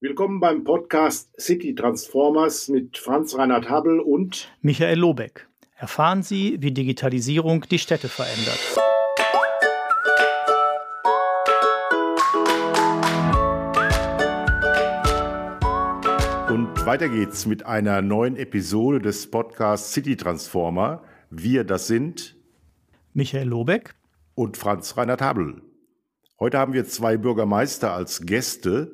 Willkommen beim Podcast City Transformers mit Franz Reinhard Habel und Michael Lobeck. Erfahren Sie, wie Digitalisierung die Städte verändert. Und weiter geht's mit einer neuen Episode des Podcasts City Transformer. Wir, das sind Michael Lobeck und Franz Reinhard Habel. Heute haben wir zwei Bürgermeister als Gäste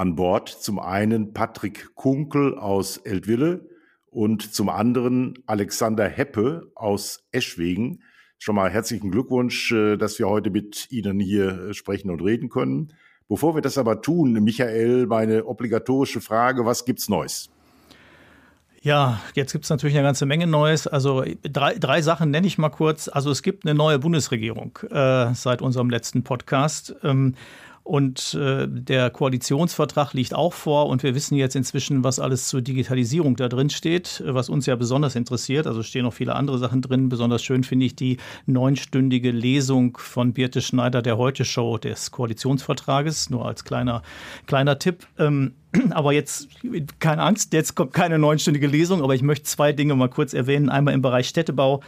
an Bord. Zum einen Patrick Kunkel aus Eltville und zum anderen Alexander Heppe aus Eschwegen. Schon mal herzlichen Glückwunsch, äh, dass wir heute mit Ihnen hier äh, sprechen und reden können. Bevor wir das aber tun, Michael, meine obligatorische Frage, was gibt's Neues? Ja, jetzt gibt es natürlich eine ganze Menge Neues. Also drei, drei Sachen nenne ich mal kurz. Also es gibt eine neue Bundesregierung äh, seit unserem letzten Podcast. Ähm, und äh, der Koalitionsvertrag liegt auch vor und wir wissen jetzt inzwischen, was alles zur Digitalisierung da drin steht, was uns ja besonders interessiert. Also stehen noch viele andere Sachen drin. Besonders schön finde ich die neunstündige Lesung von Birte Schneider der Heute-Show des Koalitionsvertrages. Nur als kleiner, kleiner Tipp. Ähm, aber jetzt, keine Angst, jetzt kommt keine neunstündige Lesung, aber ich möchte zwei Dinge mal kurz erwähnen. Einmal im Bereich Städtebau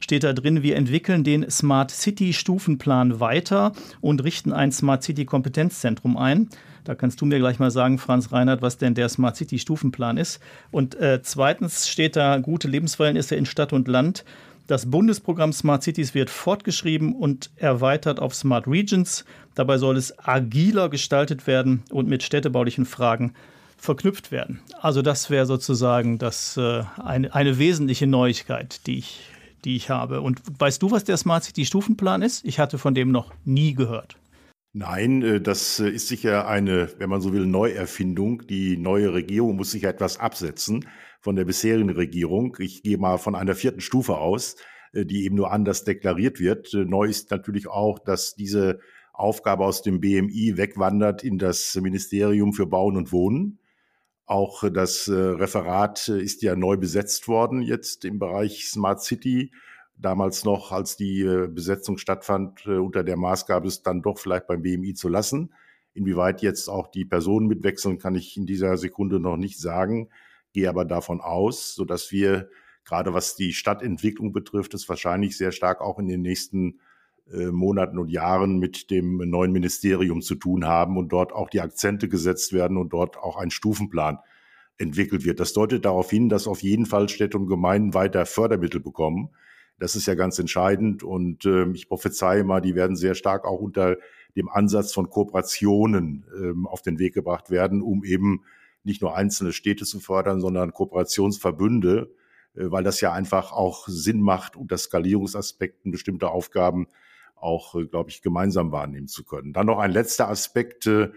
steht da drin, wir entwickeln den Smart City Stufenplan weiter und richten ein Smart City Kompetenzzentrum ein. Da kannst du mir gleich mal sagen, Franz Reinhardt, was denn der Smart City Stufenplan ist. Und äh, zweitens steht da gute Lebensverhältnisse in Stadt und Land. Das Bundesprogramm Smart Cities wird fortgeschrieben und erweitert auf Smart Regions. Dabei soll es agiler gestaltet werden und mit städtebaulichen Fragen verknüpft werden. Also das wäre sozusagen das, äh, eine, eine wesentliche Neuigkeit, die ich die ich habe. Und weißt du, was der Smart City Stufenplan ist? Ich hatte von dem noch nie gehört. Nein, äh, das äh, ist sicher eine, wenn man so will, Neuerfindung. Die neue Regierung muss sich etwas absetzen von der bisherigen Regierung. Ich gehe mal von einer vierten Stufe aus, äh, die eben nur anders deklariert wird. Neu ist natürlich auch, dass diese Aufgabe aus dem BMI wegwandert in das Ministerium für Bauen und Wohnen. Auch das äh, Referat äh, ist ja neu besetzt worden jetzt im Bereich Smart City. Damals noch, als die äh, Besetzung stattfand, unter der Maßgabe, es dann doch vielleicht beim BMI zu lassen. Inwieweit jetzt auch die Personen mitwechseln, kann ich in dieser Sekunde noch nicht sagen, gehe aber davon aus, so dass wir gerade was die Stadtentwicklung betrifft, es wahrscheinlich sehr stark auch in den nächsten äh, Monaten und Jahren mit dem neuen Ministerium zu tun haben und dort auch die Akzente gesetzt werden und dort auch ein Stufenplan entwickelt wird. Das deutet darauf hin, dass auf jeden Fall Städte und Gemeinden weiter Fördermittel bekommen. Das ist ja ganz entscheidend und äh, ich prophezeie mal, die werden sehr stark auch unter dem Ansatz von Kooperationen ähm, auf den Weg gebracht werden, um eben nicht nur einzelne Städte zu fördern, sondern Kooperationsverbünde, äh, weil das ja einfach auch Sinn macht, unter Skalierungsaspekten bestimmte Aufgaben auch, äh, glaube ich, gemeinsam wahrnehmen zu können. Dann noch ein letzter Aspekt. Äh,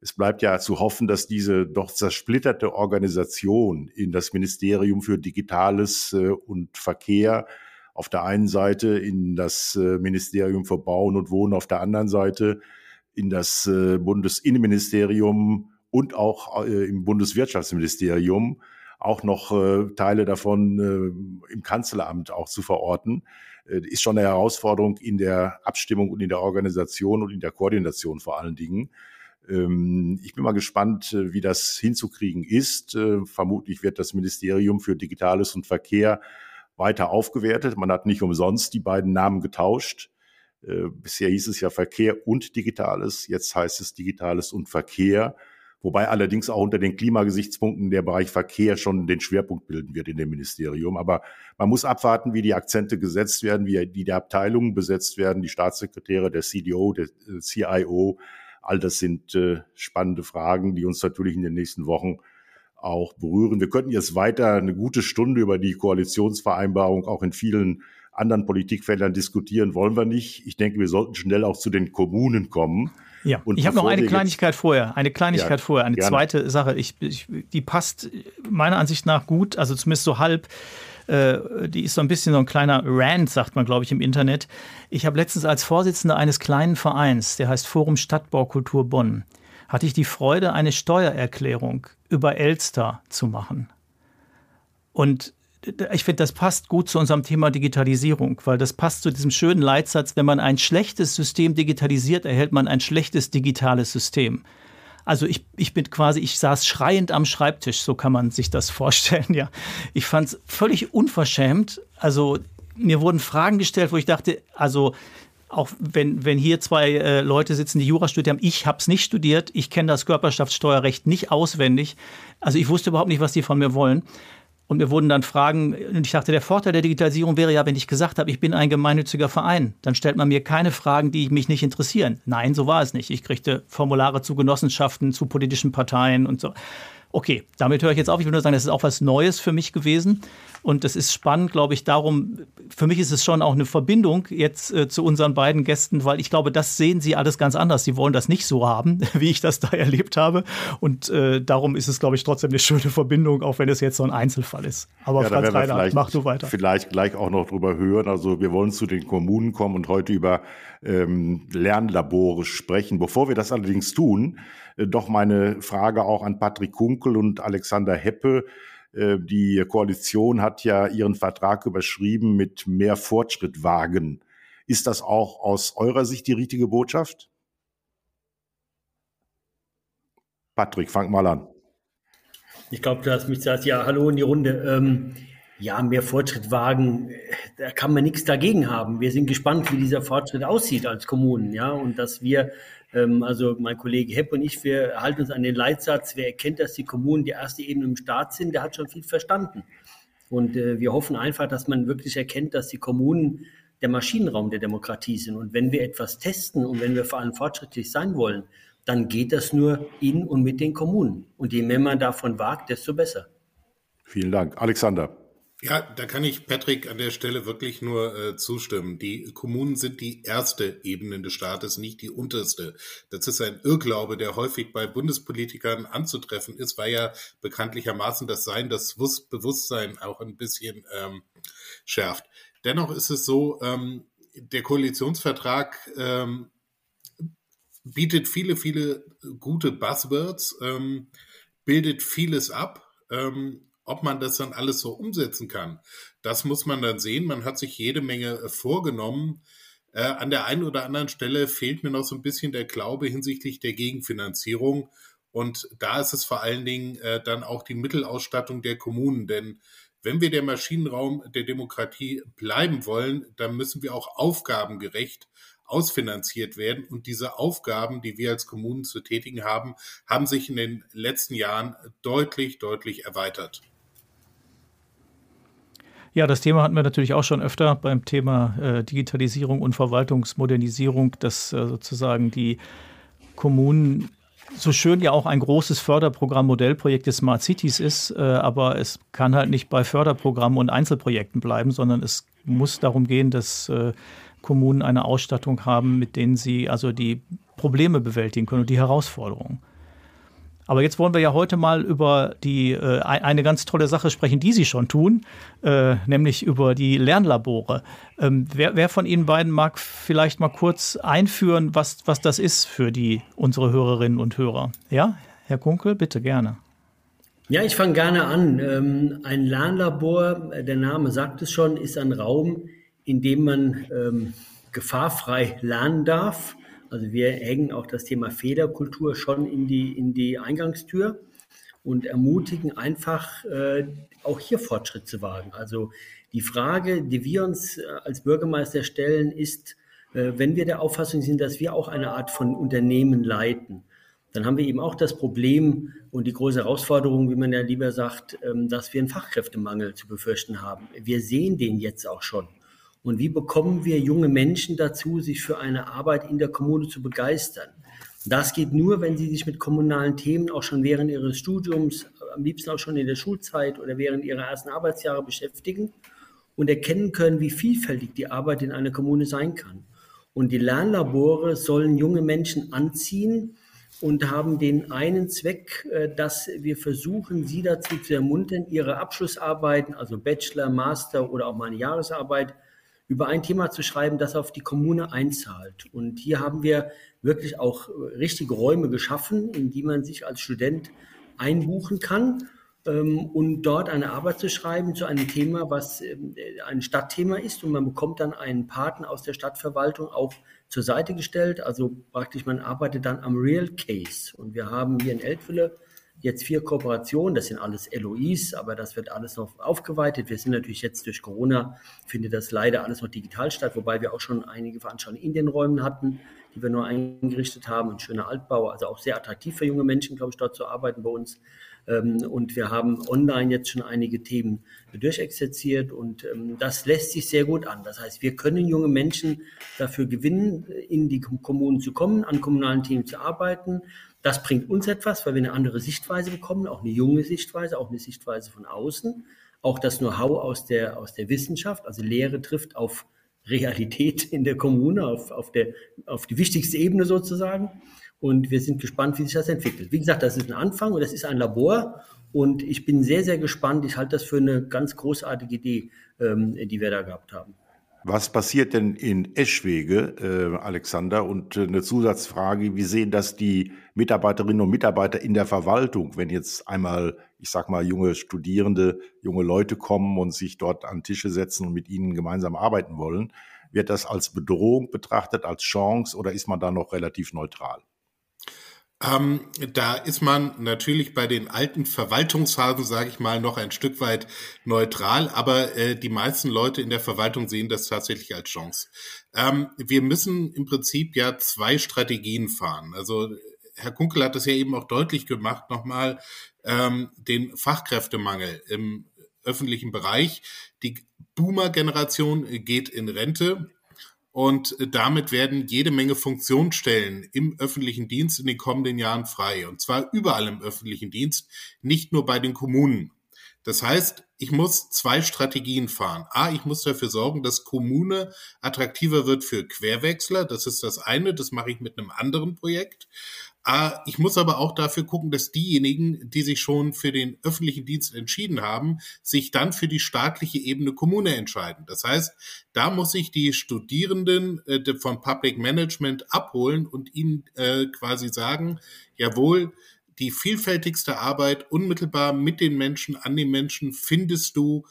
es bleibt ja zu hoffen, dass diese doch zersplitterte Organisation in das Ministerium für Digitales äh, und Verkehr auf der einen Seite, in das Ministerium für Bauen und Wohnen auf der anderen Seite, in das Bundesinnenministerium und auch im Bundeswirtschaftsministerium auch noch Teile davon im Kanzleramt auch zu verorten äh, ist schon eine Herausforderung in der Abstimmung und in der Organisation und in der Koordination vor allen Dingen. Ähm, ich bin mal gespannt, äh, wie das hinzukriegen ist. Äh, vermutlich wird das Ministerium für Digitales und Verkehr weiter aufgewertet. Man hat nicht umsonst die beiden Namen getauscht. Bisher hieß es ja Verkehr und Digitales, jetzt heißt es Digitales und Verkehr wobei allerdings auch unter den Klimagesichtspunkten der Bereich Verkehr schon den Schwerpunkt bilden wird in dem Ministerium. Aber man muss abwarten, wie die Akzente gesetzt werden, wie die der Abteilungen besetzt werden, die Staatssekretäre, der CDO, der äh, CIO. All das sind äh, spannende Fragen, die uns natürlich in den nächsten Wochen auch berühren. Wir könnten jetzt weiter eine gute Stunde über die Koalitionsvereinbarung auch in vielen anderen Politikfeldern diskutieren, wollen wir nicht. Ich denke, wir sollten schnell auch zu den Kommunen kommen. Ja, und ich habe noch eine Kleinigkeit vorher, eine Kleinigkeit ja, vorher, eine gerne. zweite Sache. Ich, ich, die passt meiner Ansicht nach gut, also zumindest so halb. Äh, die ist so ein bisschen so ein kleiner Rant, sagt man, glaube ich, im Internet. Ich habe letztens als Vorsitzender eines kleinen Vereins, der heißt Forum Stadtbaukultur Bonn, hatte ich die Freude, eine Steuererklärung über Elster zu machen. Und ich finde, das passt gut zu unserem Thema Digitalisierung, weil das passt zu diesem schönen Leitsatz, wenn man ein schlechtes System digitalisiert, erhält man ein schlechtes digitales System. Also ich, ich bin quasi, ich saß schreiend am Schreibtisch, so kann man sich das vorstellen, ja. Ich fand es völlig unverschämt. Also mir wurden Fragen gestellt, wo ich dachte, also auch wenn, wenn hier zwei äh, Leute sitzen, die Jura studiert haben, ich habe es nicht studiert, ich kenne das Körperschaftssteuerrecht nicht auswendig. Also ich wusste überhaupt nicht, was die von mir wollen. Und mir wurden dann Fragen, und ich dachte, der Vorteil der Digitalisierung wäre ja, wenn ich gesagt habe, ich bin ein gemeinnütziger Verein, dann stellt man mir keine Fragen, die mich nicht interessieren. Nein, so war es nicht. Ich kriegte Formulare zu Genossenschaften, zu politischen Parteien und so. Okay, damit höre ich jetzt auf. Ich will nur sagen, das ist auch was Neues für mich gewesen. Und das ist spannend, glaube ich, darum, für mich ist es schon auch eine Verbindung jetzt äh, zu unseren beiden Gästen, weil ich glaube, das sehen sie alles ganz anders. Sie wollen das nicht so haben, wie ich das da erlebt habe. Und äh, darum ist es, glaube ich, trotzdem eine schöne Verbindung, auch wenn es jetzt so ein Einzelfall ist. Aber ja, Franz Reiner, mach du weiter. Vielleicht gleich auch noch drüber hören. Also wir wollen zu den Kommunen kommen und heute über ähm, Lernlabore sprechen. Bevor wir das allerdings tun, äh, doch meine Frage auch an Patrick Kunkel und Alexander Heppe. Äh, die Koalition hat ja ihren Vertrag überschrieben mit mehr Fortschritt wagen. Ist das auch aus eurer Sicht die richtige Botschaft? Patrick, fang mal an. Ich glaube, du hast mich gesagt, ja, hallo in die Runde. Ähm, ja, mehr Fortschritt wagen, da kann man nichts dagegen haben. Wir sind gespannt, wie dieser Fortschritt aussieht als Kommunen, ja, und dass wir ähm, also mein Kollege Hepp und ich, wir halten uns an den Leitsatz, wer erkennt, dass die Kommunen die erste Ebene im Staat sind, der hat schon viel verstanden. Und äh, wir hoffen einfach, dass man wirklich erkennt, dass die Kommunen der Maschinenraum der Demokratie sind. Und wenn wir etwas testen und wenn wir vor allem fortschrittlich sein wollen, dann geht das nur in und mit den Kommunen. Und je mehr man davon wagt, desto besser. Vielen Dank. Alexander. Ja, da kann ich Patrick an der Stelle wirklich nur äh, zustimmen. Die Kommunen sind die erste Ebene des Staates, nicht die unterste. Das ist ein Irrglaube, der häufig bei Bundespolitikern anzutreffen ist, weil ja bekanntlichermaßen das Sein, das Bewusstsein auch ein bisschen ähm, schärft. Dennoch ist es so, ähm, der Koalitionsvertrag ähm, bietet viele, viele gute Buzzwords, ähm, bildet vieles ab. Ähm, ob man das dann alles so umsetzen kann, das muss man dann sehen. Man hat sich jede Menge äh, vorgenommen. Äh, an der einen oder anderen Stelle fehlt mir noch so ein bisschen der Glaube hinsichtlich der Gegenfinanzierung. Und da ist es vor allen Dingen äh, dann auch die Mittelausstattung der Kommunen. Denn wenn wir der Maschinenraum der Demokratie bleiben wollen, dann müssen wir auch aufgabengerecht ausfinanziert werden. Und diese Aufgaben, die wir als Kommunen zu tätigen haben, haben sich in den letzten Jahren deutlich, deutlich erweitert. Ja, das Thema hatten wir natürlich auch schon öfter beim Thema äh, Digitalisierung und Verwaltungsmodernisierung, dass äh, sozusagen die Kommunen so schön ja auch ein großes Förderprogramm Modellprojekt des Smart Cities ist, äh, aber es kann halt nicht bei Förderprogrammen und Einzelprojekten bleiben, sondern es muss darum gehen, dass äh, Kommunen eine Ausstattung haben, mit denen sie also die Probleme bewältigen können und die Herausforderungen. Aber jetzt wollen wir ja heute mal über die, äh, eine ganz tolle Sache sprechen, die Sie schon tun, äh, nämlich über die Lernlabore. Ähm, wer, wer, von Ihnen beiden mag vielleicht mal kurz einführen, was, was das ist für die, unsere Hörerinnen und Hörer? Ja, Herr Kunkel, bitte gerne. Ja, ich fange gerne an. Ähm, ein Lernlabor, der Name sagt es schon, ist ein Raum, in dem man ähm, gefahrfrei lernen darf also wir hängen auch das Thema Federkultur schon in die, in die Eingangstür und ermutigen einfach äh, auch hier Fortschritt zu wagen. Also die Frage, die wir uns äh, als Bürgermeister stellen, ist, äh, wenn wir der Auffassung sind, dass wir auch eine Art von Unternehmen leiten, dann haben wir eben auch das Problem und die große Herausforderung, wie man ja lieber sagt, ähm, dass wir einen Fachkräftemangel zu befürchten haben. Wir sehen den jetzt auch schon. Und wie bekommen wir junge Menschen dazu, sich für eine Arbeit in der Kommune zu begeistern? Das geht nur, wenn sie sich mit kommunalen Themen auch schon während ihres Studiums, am liebsten auch schon in der Schulzeit oder während ihrer ersten Arbeitsjahre beschäftigen und erkennen können, wie vielfältig die Arbeit in einer Kommune sein kann. Und die Lernlabore sollen junge Menschen anziehen und haben den einen Zweck, äh, dass wir versuchen, sie dazu zu ermuntern, ihre Abschlussarbeiten, also Bachelor, Master oder auch mal eine Jahresarbeit, über ein Thema zu schreiben, das auf die Kommune einzahlt. Und hier haben wir wirklich auch äh, richtige Räume geschaffen, in die man sich als Student einbuchen kann ähm, und dort eine Arbeit zu schreiben zu einem Thema, was ähm, ein Stadtthema ist. Und man bekommt dann einen Partner aus der Stadtverwaltung auch zur Seite gestellt. Also praktisch, man arbeitet dann am Real Case. Und wir haben hier in Eltville jetzt vier Kooperationen, das sind alles LOIs, aber das wird alles noch aufgeweitet. Wir sind natürlich jetzt durch Corona, findet das leider alles noch digital statt, wobei wir auch schon einige Veranstaltungen in den Räumen hatten, die wir nur eingerichtet haben. Ein schöner Altbau, also auch sehr attraktiv für junge Menschen, glaube ich, dort zu arbeiten bei uns. Ähm, und wir haben online jetzt schon einige Themen durchexerziert und ähm, das lässt sich sehr gut an. Das heißt, wir können junge Menschen dafür gewinnen, in die Kommunen zu kommen, an kommunalen Themen zu arbeiten. Das bringt uns etwas, weil wir eine andere Sichtweise bekommen, auch eine junge Sichtweise, auch eine Sichtweise von außen. Auch das Know-how aus der, aus der Wissenschaft, also Lehre trifft auf Realität in der Kommune, auf, auf, der, auf die wichtigste Ebene sozusagen. Und wir sind gespannt, wie sich das entwickelt. Wie gesagt, das ist ein Anfang und das ist ein Labor. Und ich bin sehr, sehr gespannt. Ich halte das für eine ganz großartige Idee, ähm, die wir da gehabt haben. Was passiert denn in Eschwege, äh, Alexander? Und äh, eine Zusatzfrage, wie sehen das die Mitarbeiterinnen und Mitarbeiter in der Verwaltung, wenn jetzt einmal, ich sag mal, junge Studierende, junge Leute kommen und sich dort an Tische setzen und mit ihnen gemeinsam arbeiten wollen? Wird das als Bedrohung betrachtet, als Chance oder ist man da noch relativ neutral? Ähm, da ist man natürlich bei den alten Verwaltungshasen, sage ich mal, noch ein Stück weit neutral, aber äh, die meisten Leute in der Verwaltung sehen das tatsächlich als Chance. Ähm, wir müssen im Prinzip ja zwei Strategien fahren. Also Herr Kunkel hat das ja eben auch deutlich gemacht, nochmal ähm, den Fachkräftemangel im öffentlichen Bereich. Die Boomer-Generation geht in Rente und damit werden jede Menge Funktionsstellen im öffentlichen Dienst in den kommenden Jahren frei. Und zwar überall im öffentlichen Dienst, nicht nur bei den Kommunen. Das heißt, ich muss zwei Strategien fahren. A, ich muss dafür sorgen, dass Kommune attraktiver wird für Querwechsler. Das ist das eine. Das mache ich mit einem anderen Projekt. Ah, ich muss aber auch dafür gucken, dass diejenigen, die sich schon für den öffentlichen Dienst entschieden haben, sich dann für die staatliche Ebene Kommune entscheiden. Das heißt, da muss ich die Studierenden äh, von Public Management abholen und ihnen äh, quasi sagen, jawohl, die vielfältigste Arbeit unmittelbar mit den Menschen, an den Menschen findest du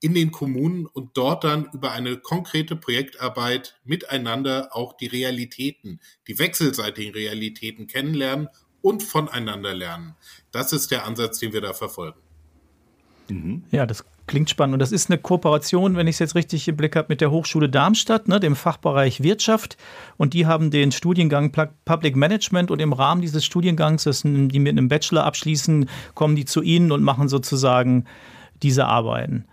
in den Kommunen und dort dann über eine konkrete Projektarbeit miteinander auch die Realitäten, die wechselseitigen Realitäten kennenlernen und voneinander lernen. Das ist der Ansatz, den wir da verfolgen. Mhm. Ja, das klingt spannend. Und das ist eine Kooperation, wenn ich es jetzt richtig im Blick habe, mit der Hochschule Darmstadt, ne, dem Fachbereich Wirtschaft. Und die haben den Studiengang Public Management. Und im Rahmen dieses Studiengangs, das, die mit einem Bachelor abschließen, kommen die zu Ihnen und machen sozusagen diese Arbeiten.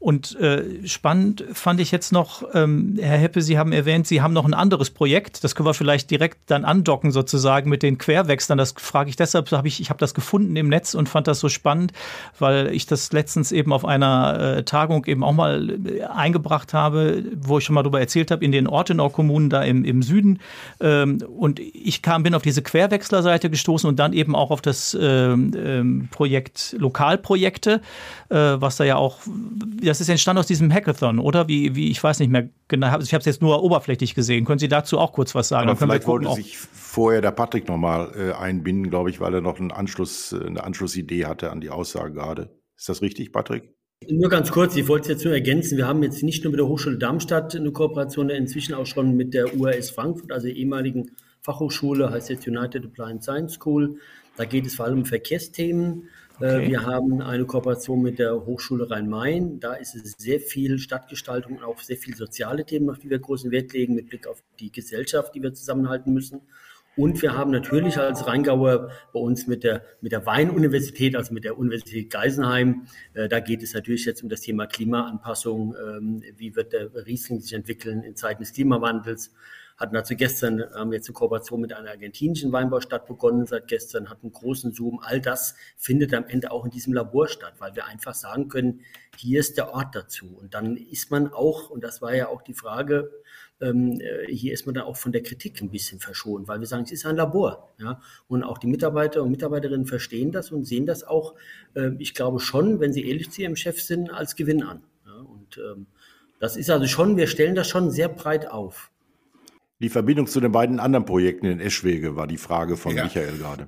Und äh, spannend fand ich jetzt noch, ähm, Herr Heppe, Sie haben erwähnt, Sie haben noch ein anderes Projekt. Das können wir vielleicht direkt dann andocken sozusagen mit den Querwechseln. Das frage ich deshalb, hab ich, ich habe das gefunden im Netz und fand das so spannend, weil ich das letztens eben auf einer äh, Tagung eben auch mal äh, eingebracht habe, wo ich schon mal darüber erzählt habe, in den Ortenau-Kommunen da im, im Süden. Ähm, und ich kam, bin auf diese Querwechslerseite gestoßen und dann eben auch auf das ähm, ähm Projekt Lokalprojekte, äh, was da ja auch das ist entstanden aus diesem Hackathon, oder? Wie, wie ich weiß nicht mehr genau. Ich habe es jetzt nur oberflächlich gesehen. Können Sie dazu auch kurz was sagen? Aber vielleicht wollte sich vorher der Patrick nochmal äh, einbinden, glaube ich, weil er noch einen Anschluss, äh, eine Anschlussidee hatte an die Aussage gerade. Ist das richtig, Patrick? Nur ganz kurz, ich wollte es jetzt nur ergänzen. Wir haben jetzt nicht nur mit der Hochschule Darmstadt eine Kooperation, inzwischen auch schon mit der UAS Frankfurt, also der ehemaligen Fachhochschule, heißt jetzt United Applied Science School. Da geht es vor allem um Verkehrsthemen. Äh, okay. Wir haben eine Kooperation mit der Hochschule Rhein-Main. Da ist es sehr viel Stadtgestaltung und auch sehr viel soziale Themen, auf die wir großen Wert legen, mit Blick auf die Gesellschaft, die wir zusammenhalten müssen. Und wir haben natürlich als Rheingauer bei uns mit der, mit der Weinuniversität, also mit der Universität Geisenheim, äh, da geht es natürlich jetzt um das Thema Klimaanpassung. Ähm, wie wird der Riesling sich entwickeln in Zeiten des Klimawandels? Hatten dazu gestern, haben wir jetzt eine Kooperation mit einer argentinischen Weinbaustadt begonnen seit gestern, hatten einen großen Zoom. All das findet am Ende auch in diesem Labor statt, weil wir einfach sagen können, hier ist der Ort dazu. Und dann ist man auch, und das war ja auch die Frage, ähm, äh, hier ist man dann auch von der Kritik ein bisschen verschont, weil wir sagen, es ist ein Labor. Ja? Und auch die Mitarbeiter und Mitarbeiterinnen verstehen das und sehen das auch, äh, ich glaube schon, wenn sie ehrlich zu ihrem Chef sind, als Gewinn an. Ja? Und ähm, das ist also schon, wir stellen das schon sehr breit auf. Die Verbindung zu den beiden anderen Projekten in Eschwege war die Frage von ja. Michael gerade.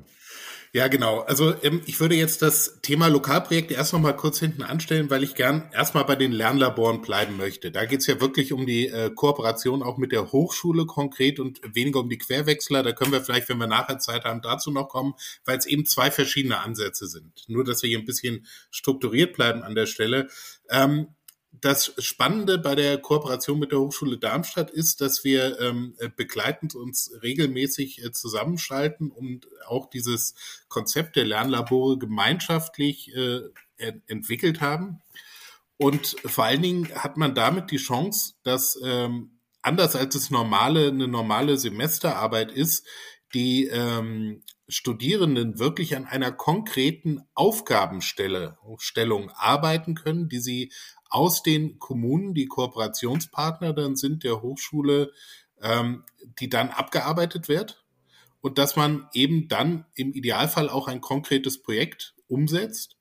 Ja, genau. Also ähm, ich würde jetzt das Thema Lokalprojekte erst noch mal kurz hinten anstellen, weil ich gern erstmal bei den Lernlaboren bleiben möchte. Da geht es ja wirklich um die äh, Kooperation auch mit der Hochschule konkret und weniger um die Querwechsler. Da können wir vielleicht, wenn wir nachher Zeit haben, dazu noch kommen, weil es eben zwei verschiedene Ansätze sind. Nur, dass wir hier ein bisschen strukturiert bleiben an der Stelle. Ähm, das Spannende bei der Kooperation mit der Hochschule Darmstadt ist, dass wir ähm, begleitend uns regelmäßig äh, zusammenschalten und auch dieses Konzept der Lernlabore gemeinschaftlich äh, entwickelt haben. Und vor allen Dingen hat man damit die Chance, dass ähm, anders als es normale, eine normale Semesterarbeit ist, die ähm, Studierenden wirklich an einer konkreten Aufgabenstellung arbeiten können, die sie aus den Kommunen, die Kooperationspartner dann sind der Hochschule, ähm, die dann abgearbeitet wird und dass man eben dann im Idealfall auch ein konkretes Projekt umsetzt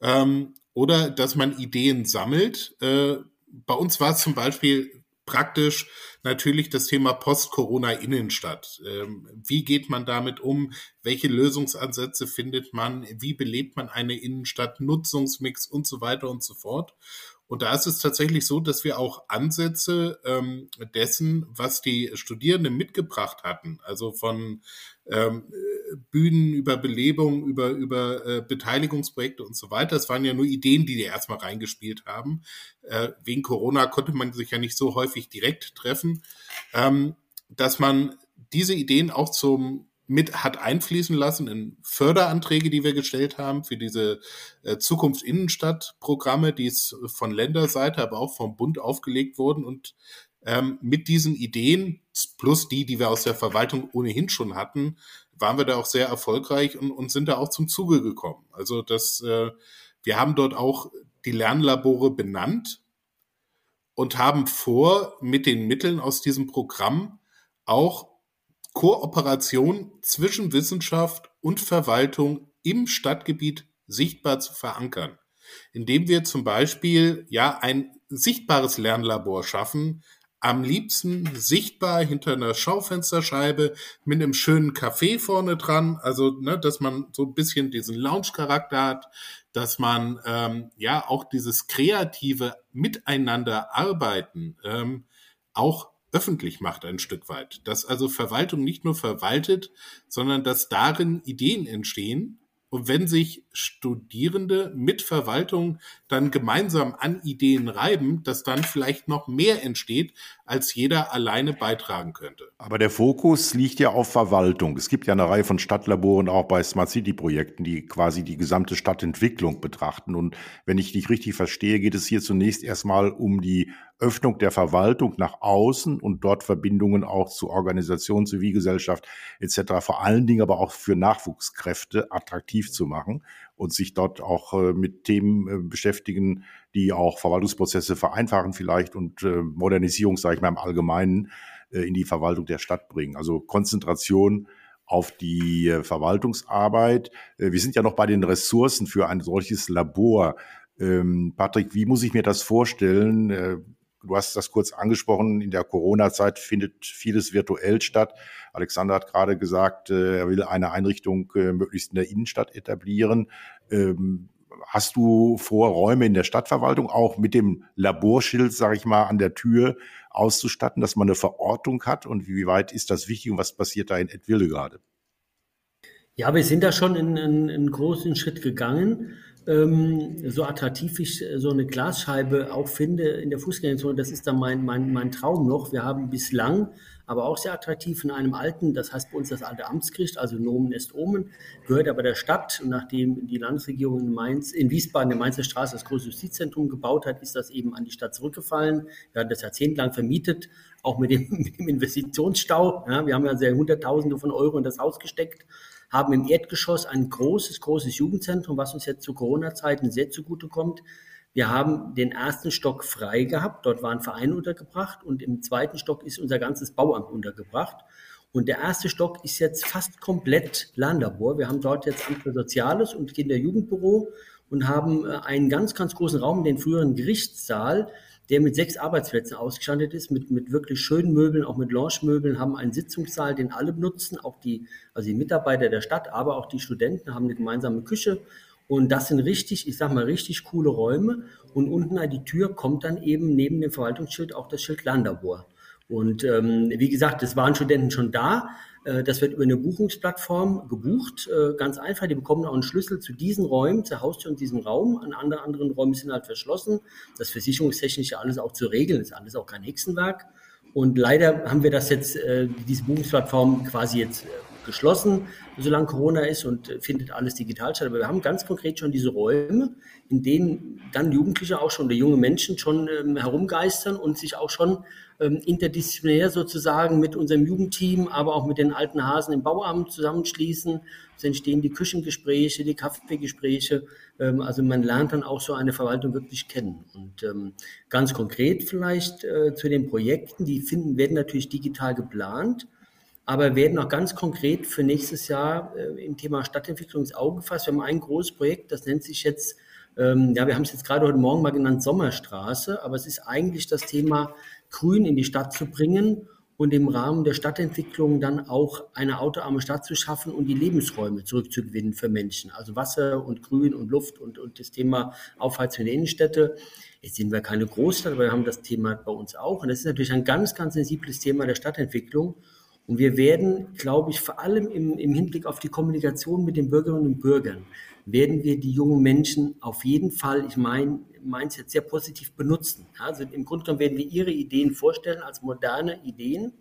ähm, oder dass man Ideen sammelt. Äh, bei uns war es zum Beispiel praktisch natürlich das Thema Post-Corona-Innenstadt. Ähm, wie geht man damit um? Welche Lösungsansätze findet man? Wie belebt man eine Innenstadt? Nutzungsmix und so weiter und so fort. Und da ist es tatsächlich so, dass wir auch Ansätze ähm, dessen, was die Studierenden mitgebracht hatten, also von ähm, Bühnen über Belebung, über, über äh, Beteiligungsprojekte und so weiter. Das waren ja nur Ideen, die die erstmal reingespielt haben. Äh, wegen Corona konnte man sich ja nicht so häufig direkt treffen, ähm, dass man diese Ideen auch zum mit hat einfließen lassen in Förderanträge, die wir gestellt haben für diese äh, Zukunft Innenstadt-Programme, die es von Länderseite, aber auch vom Bund aufgelegt wurden und ähm, mit diesen Ideen plus die, die wir aus der Verwaltung ohnehin schon hatten, waren wir da auch sehr erfolgreich und, und sind da auch zum Zuge gekommen. Also das, äh, wir haben dort auch die Lernlabore benannt und haben vor, mit den Mitteln aus diesem Programm auch Kooperation zwischen Wissenschaft und Verwaltung im Stadtgebiet sichtbar zu verankern, indem wir zum Beispiel ja ein sichtbares Lernlabor schaffen, am liebsten sichtbar hinter einer Schaufensterscheibe mit einem schönen Café vorne dran, also ne, dass man so ein bisschen diesen Lounge-Charakter hat, dass man ähm, ja auch dieses kreative Miteinander arbeiten ähm, auch öffentlich macht ein Stück weit. Dass also Verwaltung nicht nur verwaltet, sondern dass darin Ideen entstehen. Und wenn sich Studierende mit Verwaltung dann gemeinsam an Ideen reiben, dass dann vielleicht noch mehr entsteht, als jeder alleine beitragen könnte. Aber der Fokus liegt ja auf Verwaltung. Es gibt ja eine Reihe von Stadtlaboren auch bei Smart City Projekten, die quasi die gesamte Stadtentwicklung betrachten. Und wenn ich dich richtig verstehe, geht es hier zunächst erstmal um die Öffnung der Verwaltung nach außen und dort Verbindungen auch zu Organisationen, Zivilgesellschaft etc. Vor allen Dingen aber auch für Nachwuchskräfte attraktiv zu machen und sich dort auch äh, mit Themen äh, beschäftigen, die auch Verwaltungsprozesse vereinfachen vielleicht und äh, Modernisierung, sage ich mal im Allgemeinen, in die Verwaltung der Stadt bringen. Also Konzentration auf die Verwaltungsarbeit. Wir sind ja noch bei den Ressourcen für ein solches Labor. Ähm, Patrick, wie muss ich mir das vorstellen? Du hast das kurz angesprochen. In der Corona-Zeit findet vieles virtuell statt. Alexander hat gerade gesagt, äh, er will eine Einrichtung äh, möglichst in der Innenstadt etablieren. Ähm, hast du vor, Räume in der Stadtverwaltung auch mit dem Laborschild, sage ich mal, an der Tür auszustatten, dass man eine Verortung hat? Und wie weit ist das wichtig und was passiert da in Edwilde gerade? Ja, wir sind da schon einen, einen großen Schritt gegangen ähm, so attraktiv ich äh, so eine Glasscheibe auch finde in der Fußgängerzone, das ist dann mein, mein, mein Traum noch. Wir haben bislang, aber auch sehr attraktiv in einem alten, das heißt bei uns das alte Amtsgericht, also Nomen est Omen, gehört aber der Stadt. Und nachdem die Landesregierung in Mainz, in Wiesbaden, der Mainzer Straße, das große Justizzentrum gebaut hat, ist das eben an die Stadt zurückgefallen. Wir hatten das jahrzehntelang vermietet, auch mit dem, mit dem Investitionsstau. Ja, wir haben ja sehr Hunderttausende von Euro in das Haus gesteckt haben im Erdgeschoss ein großes, großes Jugendzentrum, was uns jetzt zu Corona-Zeiten sehr zugutekommt. Wir haben den ersten Stock frei gehabt, dort waren Vereine untergebracht und im zweiten Stock ist unser ganzes Bauamt untergebracht. Und der erste Stock ist jetzt fast komplett Lernlabor. Wir haben dort jetzt Amt für Soziales und Kinder-Jugendbüro und haben äh, einen ganz, ganz großen Raum, den früheren Gerichtssaal, der mit sechs Arbeitsplätzen ausgestattet ist, mit, mit wirklich schönen Möbeln, auch mit Lounge-Möbeln, haben einen Sitzungssaal, den alle benutzen, auch die, also die Mitarbeiter der Stadt, aber auch die Studenten haben eine gemeinsame Küche. Und das sind richtig, ich sag mal, richtig coole Räume. Und unten an die Tür kommt dann eben neben dem Verwaltungsschild auch das Schild Landlabor. Und ähm, wie gesagt, es waren Studenten schon da. Äh, das wird über eine Buchungsplattform gebucht, äh, ganz einfach. Die bekommen auch einen Schlüssel zu diesen Räumen, zur Haustür und diesem Raum. An anderen, anderen Räumen sind halt verschlossen. Das versicherungstechnische alles auch zu regeln, ist alles auch kein Hexenwerk. Und leider haben wir das jetzt, äh, diese Buchungsplattform quasi jetzt geschlossen, solange Corona ist und findet alles digital statt. Aber wir haben ganz konkret schon diese Räume, in denen dann Jugendliche auch schon oder junge Menschen schon ähm, herumgeistern und sich auch schon interdisziplinär sozusagen mit unserem Jugendteam, aber auch mit den alten Hasen im Bauamt zusammenschließen. Es entstehen die Küchengespräche, die Kaffeegespräche. Ähm, also man lernt dann auch so eine Verwaltung wirklich kennen. Und ähm, ganz konkret vielleicht äh, zu den Projekten, die finden, werden natürlich digital geplant aber werden auch ganz konkret für nächstes Jahr äh, im Thema Stadtentwicklung ins Auge gefasst. Wir haben ein großes Projekt, das nennt sich jetzt, ähm, ja, wir haben es jetzt gerade heute Morgen mal genannt, Sommerstraße, aber es ist eigentlich das Thema, Grün in die Stadt zu bringen und im Rahmen der Stadtentwicklung dann auch eine autoarme Stadt zu schaffen und die Lebensräume zurückzugewinnen für Menschen. Also Wasser und Grün und Luft und, und das Thema Aufheizung der Innenstädte. Jetzt sind wir keine Großstadt, aber wir haben das Thema bei uns auch. Und das ist natürlich ein ganz, ganz sensibles Thema der Stadtentwicklung. Und wir werden, glaube ich, vor allem im, im Hinblick auf die Kommunikation mit den Bürgerinnen und Bürgern, werden wir die jungen Menschen auf jeden Fall, ich meine, meins jetzt sehr positiv benutzen. Also im Grunde genommen werden wir ihre Ideen vorstellen als moderne Ideen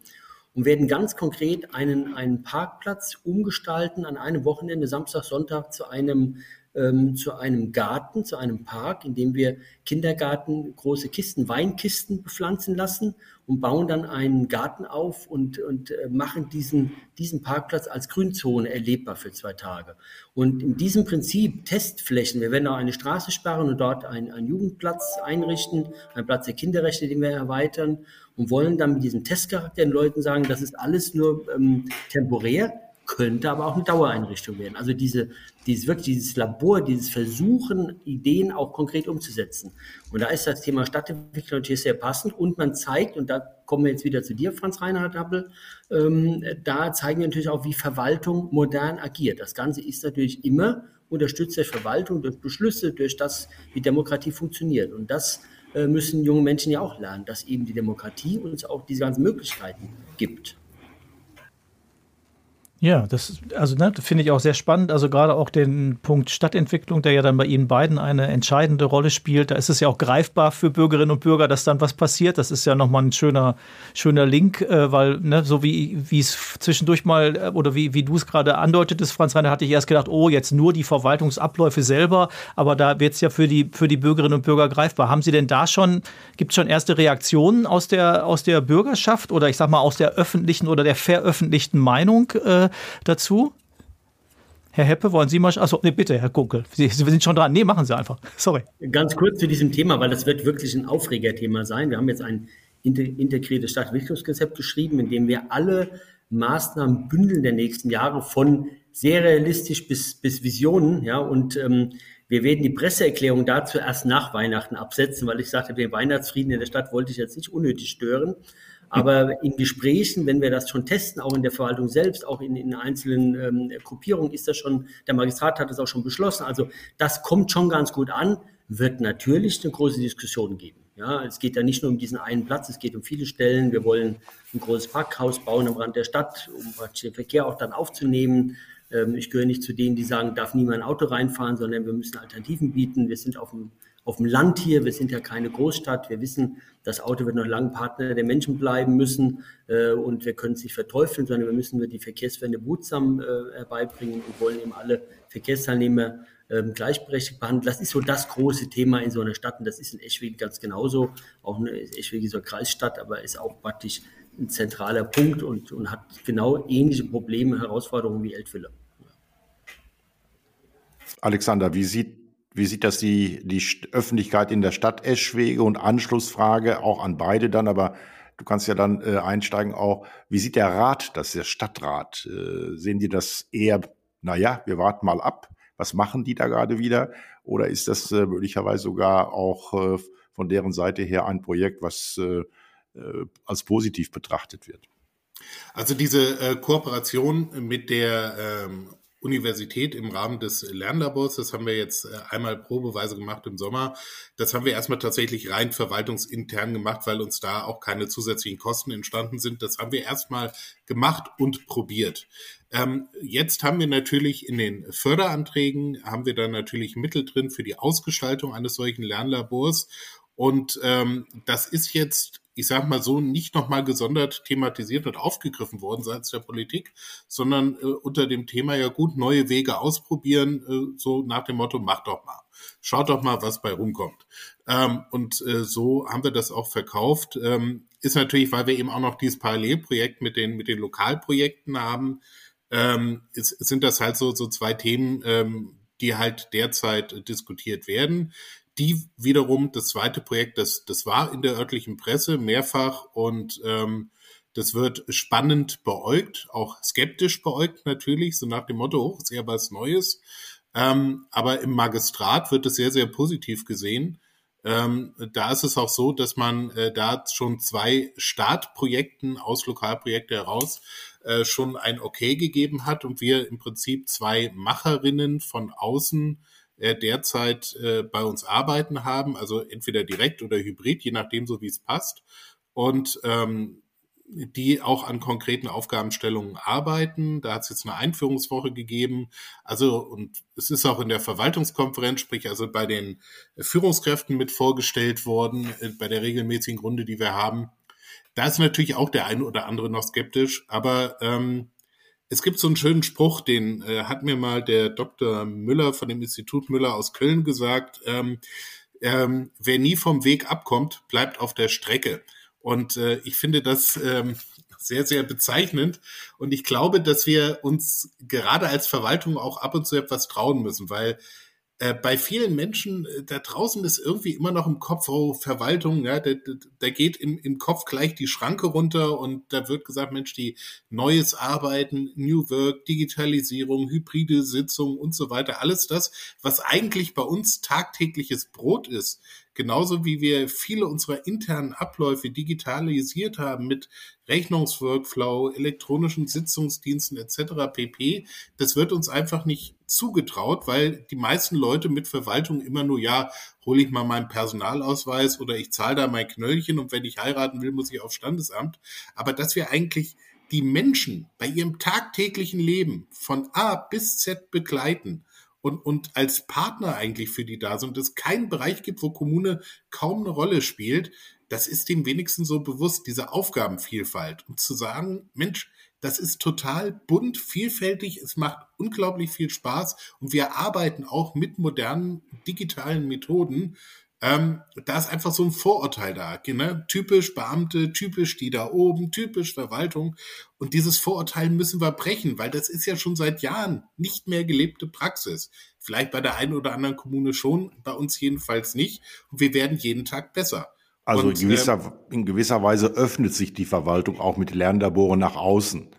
und werden ganz konkret einen, einen Parkplatz umgestalten an einem Wochenende, Samstag, Sonntag, zu einem ähm, zu einem Garten, zu einem Park, in dem wir Kindergarten große Kisten, Weinkisten bepflanzen lassen und bauen dann einen Garten auf und, und äh, machen diesen, diesen Parkplatz als Grünzone erlebbar für zwei Tage. Und in diesem Prinzip Testflächen, wir werden auch eine Straße sperren und dort einen, einen Jugendplatz einrichten, einen Platz der Kinderrechte, den wir erweitern und wollen dann mit diesem Testcharakter den Leuten sagen, das ist alles nur ähm, temporär, könnte aber auch eine Dauereinrichtung werden. Also diese, dieses wirklich dieses Labor, dieses Versuchen, Ideen auch konkret umzusetzen. Und da ist das Thema Stadtentwicklung natürlich sehr passend und man zeigt, und da kommen wir jetzt wieder zu dir, Franz Reinhard Appel, ähm, da zeigen wir natürlich auch, wie Verwaltung modern agiert. Das Ganze ist natürlich immer unterstützt durch Verwaltung, durch Beschlüsse, durch das, wie Demokratie funktioniert. Und das äh, müssen junge Menschen ja auch lernen, dass eben die Demokratie uns auch diese ganzen Möglichkeiten gibt. Ja, das also ne, finde ich auch sehr spannend. Also gerade auch den Punkt Stadtentwicklung, der ja dann bei Ihnen beiden eine entscheidende Rolle spielt. Da ist es ja auch greifbar für Bürgerinnen und Bürger, dass dann was passiert. Das ist ja nochmal ein schöner, schöner Link, äh, weil ne, so wie es zwischendurch mal äh, oder wie, wie du es gerade andeutetest, Franz Reiner, hatte ich erst gedacht, oh, jetzt nur die Verwaltungsabläufe selber, aber da wird es ja für die, für die Bürgerinnen und Bürger greifbar. Haben Sie denn da schon, gibt es schon erste Reaktionen aus der, aus der Bürgerschaft oder ich sag mal aus der öffentlichen oder der veröffentlichten Meinung? Äh, dazu? Herr Heppe, wollen Sie mal? Achso, nee, bitte, Herr Kunkel. Sie, Sie sind schon dran. Nee, machen Sie einfach. Sorry. Ganz kurz zu diesem Thema, weil das wird wirklich ein Aufregerthema sein. Wir haben jetzt ein integriertes Stadtentwicklungskonzept geschrieben, in dem wir alle Maßnahmen bündeln der nächsten Jahre von sehr realistisch bis, bis Visionen. Ja, und ähm, wir werden die Presseerklärung dazu erst nach Weihnachten absetzen, weil ich sagte, den Weihnachtsfrieden in der Stadt wollte ich jetzt nicht unnötig stören. Aber in Gesprächen, wenn wir das schon testen, auch in der Verwaltung selbst, auch in, in einzelnen ähm, Gruppierungen, ist das schon, der Magistrat hat es auch schon beschlossen. Also das kommt schon ganz gut an, wird natürlich eine große Diskussion geben. Ja, es geht ja nicht nur um diesen einen Platz, es geht um viele Stellen. Wir wollen ein großes Parkhaus bauen am Rand der Stadt, um den Verkehr auch dann aufzunehmen. Ähm, ich gehöre nicht zu denen, die sagen, darf niemand ein Auto reinfahren, sondern wir müssen Alternativen bieten. Wir sind auf dem auf dem Land hier. Wir sind ja keine Großstadt. Wir wissen, das Auto wird noch lange Partner der Menschen bleiben müssen äh, und wir können es nicht verteufeln, sondern wir müssen die Verkehrswende behutsam äh, herbeibringen und wollen eben alle Verkehrsteilnehmer ähm, gleichberechtigt behandeln. Das ist so das große Thema in so einer Stadt und das ist in Eschwege ganz genauso. Auch eine Eschwege ist eine Kreisstadt, aber ist auch praktisch ein zentraler Punkt und, und hat genau ähnliche Probleme, Herausforderungen wie Eltville. Alexander, wie sieht wie sieht das die, die Öffentlichkeit in der Stadt Eschwege und Anschlussfrage auch an beide dann, aber du kannst ja dann äh, einsteigen auch, wie sieht der Rat das, der Stadtrat? Äh, sehen die das eher, naja, wir warten mal ab, was machen die da gerade wieder? Oder ist das äh, möglicherweise sogar auch äh, von deren Seite her ein Projekt, was äh, äh als positiv betrachtet wird? Also diese Kooperation mit der ähm, Universität im Rahmen des Lernlabors. Das haben wir jetzt äh, einmal probeweise gemacht im Sommer. Das haben wir erstmal tatsächlich rein verwaltungsintern gemacht, weil uns da auch keine zusätzlichen Kosten entstanden sind. Das haben wir erstmal gemacht und probiert. Ähm, jetzt haben wir natürlich in den Förderanträgen, haben wir dann natürlich Mittel drin für die Ausgestaltung eines solchen Lernlabors. Und ähm, das ist jetzt ich sage mal so, nicht nochmal gesondert thematisiert und aufgegriffen worden seitens der Politik, sondern äh, unter dem Thema ja gut neue Wege ausprobieren, äh, so nach dem Motto, mach doch mal. Schaut doch mal, was bei rumkommt. Ähm, und äh, so haben wir das auch verkauft. Ähm, ist natürlich, weil wir eben auch noch dieses Parallelprojekt mit den, mit den Lokalprojekten haben, ähm, ist, sind das halt so, so zwei Themen, ähm, die halt derzeit diskutiert werden. Die wiederum, das zweite Projekt, das, das war in der örtlichen Presse mehrfach und ähm, das wird spannend beäugt, auch skeptisch beäugt natürlich, so nach dem Motto, hoch ist eher was Neues. Ähm, aber im Magistrat wird es sehr, sehr positiv gesehen. Ähm, da ist es auch so, dass man äh, da schon zwei Startprojekten aus Lokalprojekte heraus äh, schon ein Okay gegeben hat und wir im Prinzip zwei Macherinnen von außen äh, derzeit äh, bei uns arbeiten haben, also entweder direkt oder hybrid, je nachdem so wie es passt. Und ähm, die auch an konkreten Aufgabenstellungen arbeiten. Da hat es jetzt eine Einführungswoche gegeben. Also, und es ist auch in der Verwaltungskonferenz, sprich also bei den Führungskräften mit vorgestellt worden, äh, bei der regelmäßigen Runde, die wir haben. Da ist natürlich auch der eine oder andere noch skeptisch, aber ähm, es gibt so einen schönen Spruch, den äh, hat mir mal der Dr. Müller von dem Institut Müller aus Köln gesagt. Ähm, ähm, wer nie vom Weg abkommt, bleibt auf der Strecke. Und äh, ich finde das ähm, sehr, sehr bezeichnend. Und ich glaube, dass wir uns gerade als Verwaltung auch ab und zu etwas trauen müssen, weil äh, bei vielen Menschen äh, da draußen ist irgendwie immer noch im Kopf, oh, Verwaltung, ja, da, da geht im, im Kopf gleich die Schranke runter und da wird gesagt, Mensch, die neues Arbeiten, New Work, Digitalisierung, hybride Sitzungen und so weiter, alles das, was eigentlich bei uns tagtägliches Brot ist, genauso wie wir viele unserer internen Abläufe digitalisiert haben mit Rechnungsworkflow, elektronischen Sitzungsdiensten etc. pp. Das wird uns einfach nicht zugetraut, weil die meisten Leute mit Verwaltung immer nur, ja, hole ich mal meinen Personalausweis oder ich zahle da mein Knöllchen und wenn ich heiraten will, muss ich aufs Standesamt. Aber dass wir eigentlich die Menschen bei ihrem tagtäglichen Leben von A bis Z begleiten und, und als Partner eigentlich für die da sind und es keinen Bereich gibt, wo Kommune kaum eine Rolle spielt, das ist dem wenigsten so bewusst, diese Aufgabenvielfalt. Und zu sagen, Mensch, das ist total bunt, vielfältig, es macht unglaublich viel Spaß und wir arbeiten auch mit modernen digitalen Methoden. Ähm, da ist einfach so ein Vorurteil da. Ne? Typisch Beamte, typisch die da oben, typisch Verwaltung. Und dieses Vorurteil müssen wir brechen, weil das ist ja schon seit Jahren nicht mehr gelebte Praxis. Vielleicht bei der einen oder anderen Kommune schon, bei uns jedenfalls nicht. Und wir werden jeden Tag besser. Also und, in, gewisser, äh, in gewisser Weise öffnet sich die Verwaltung auch mit Lernlaboren nach außen.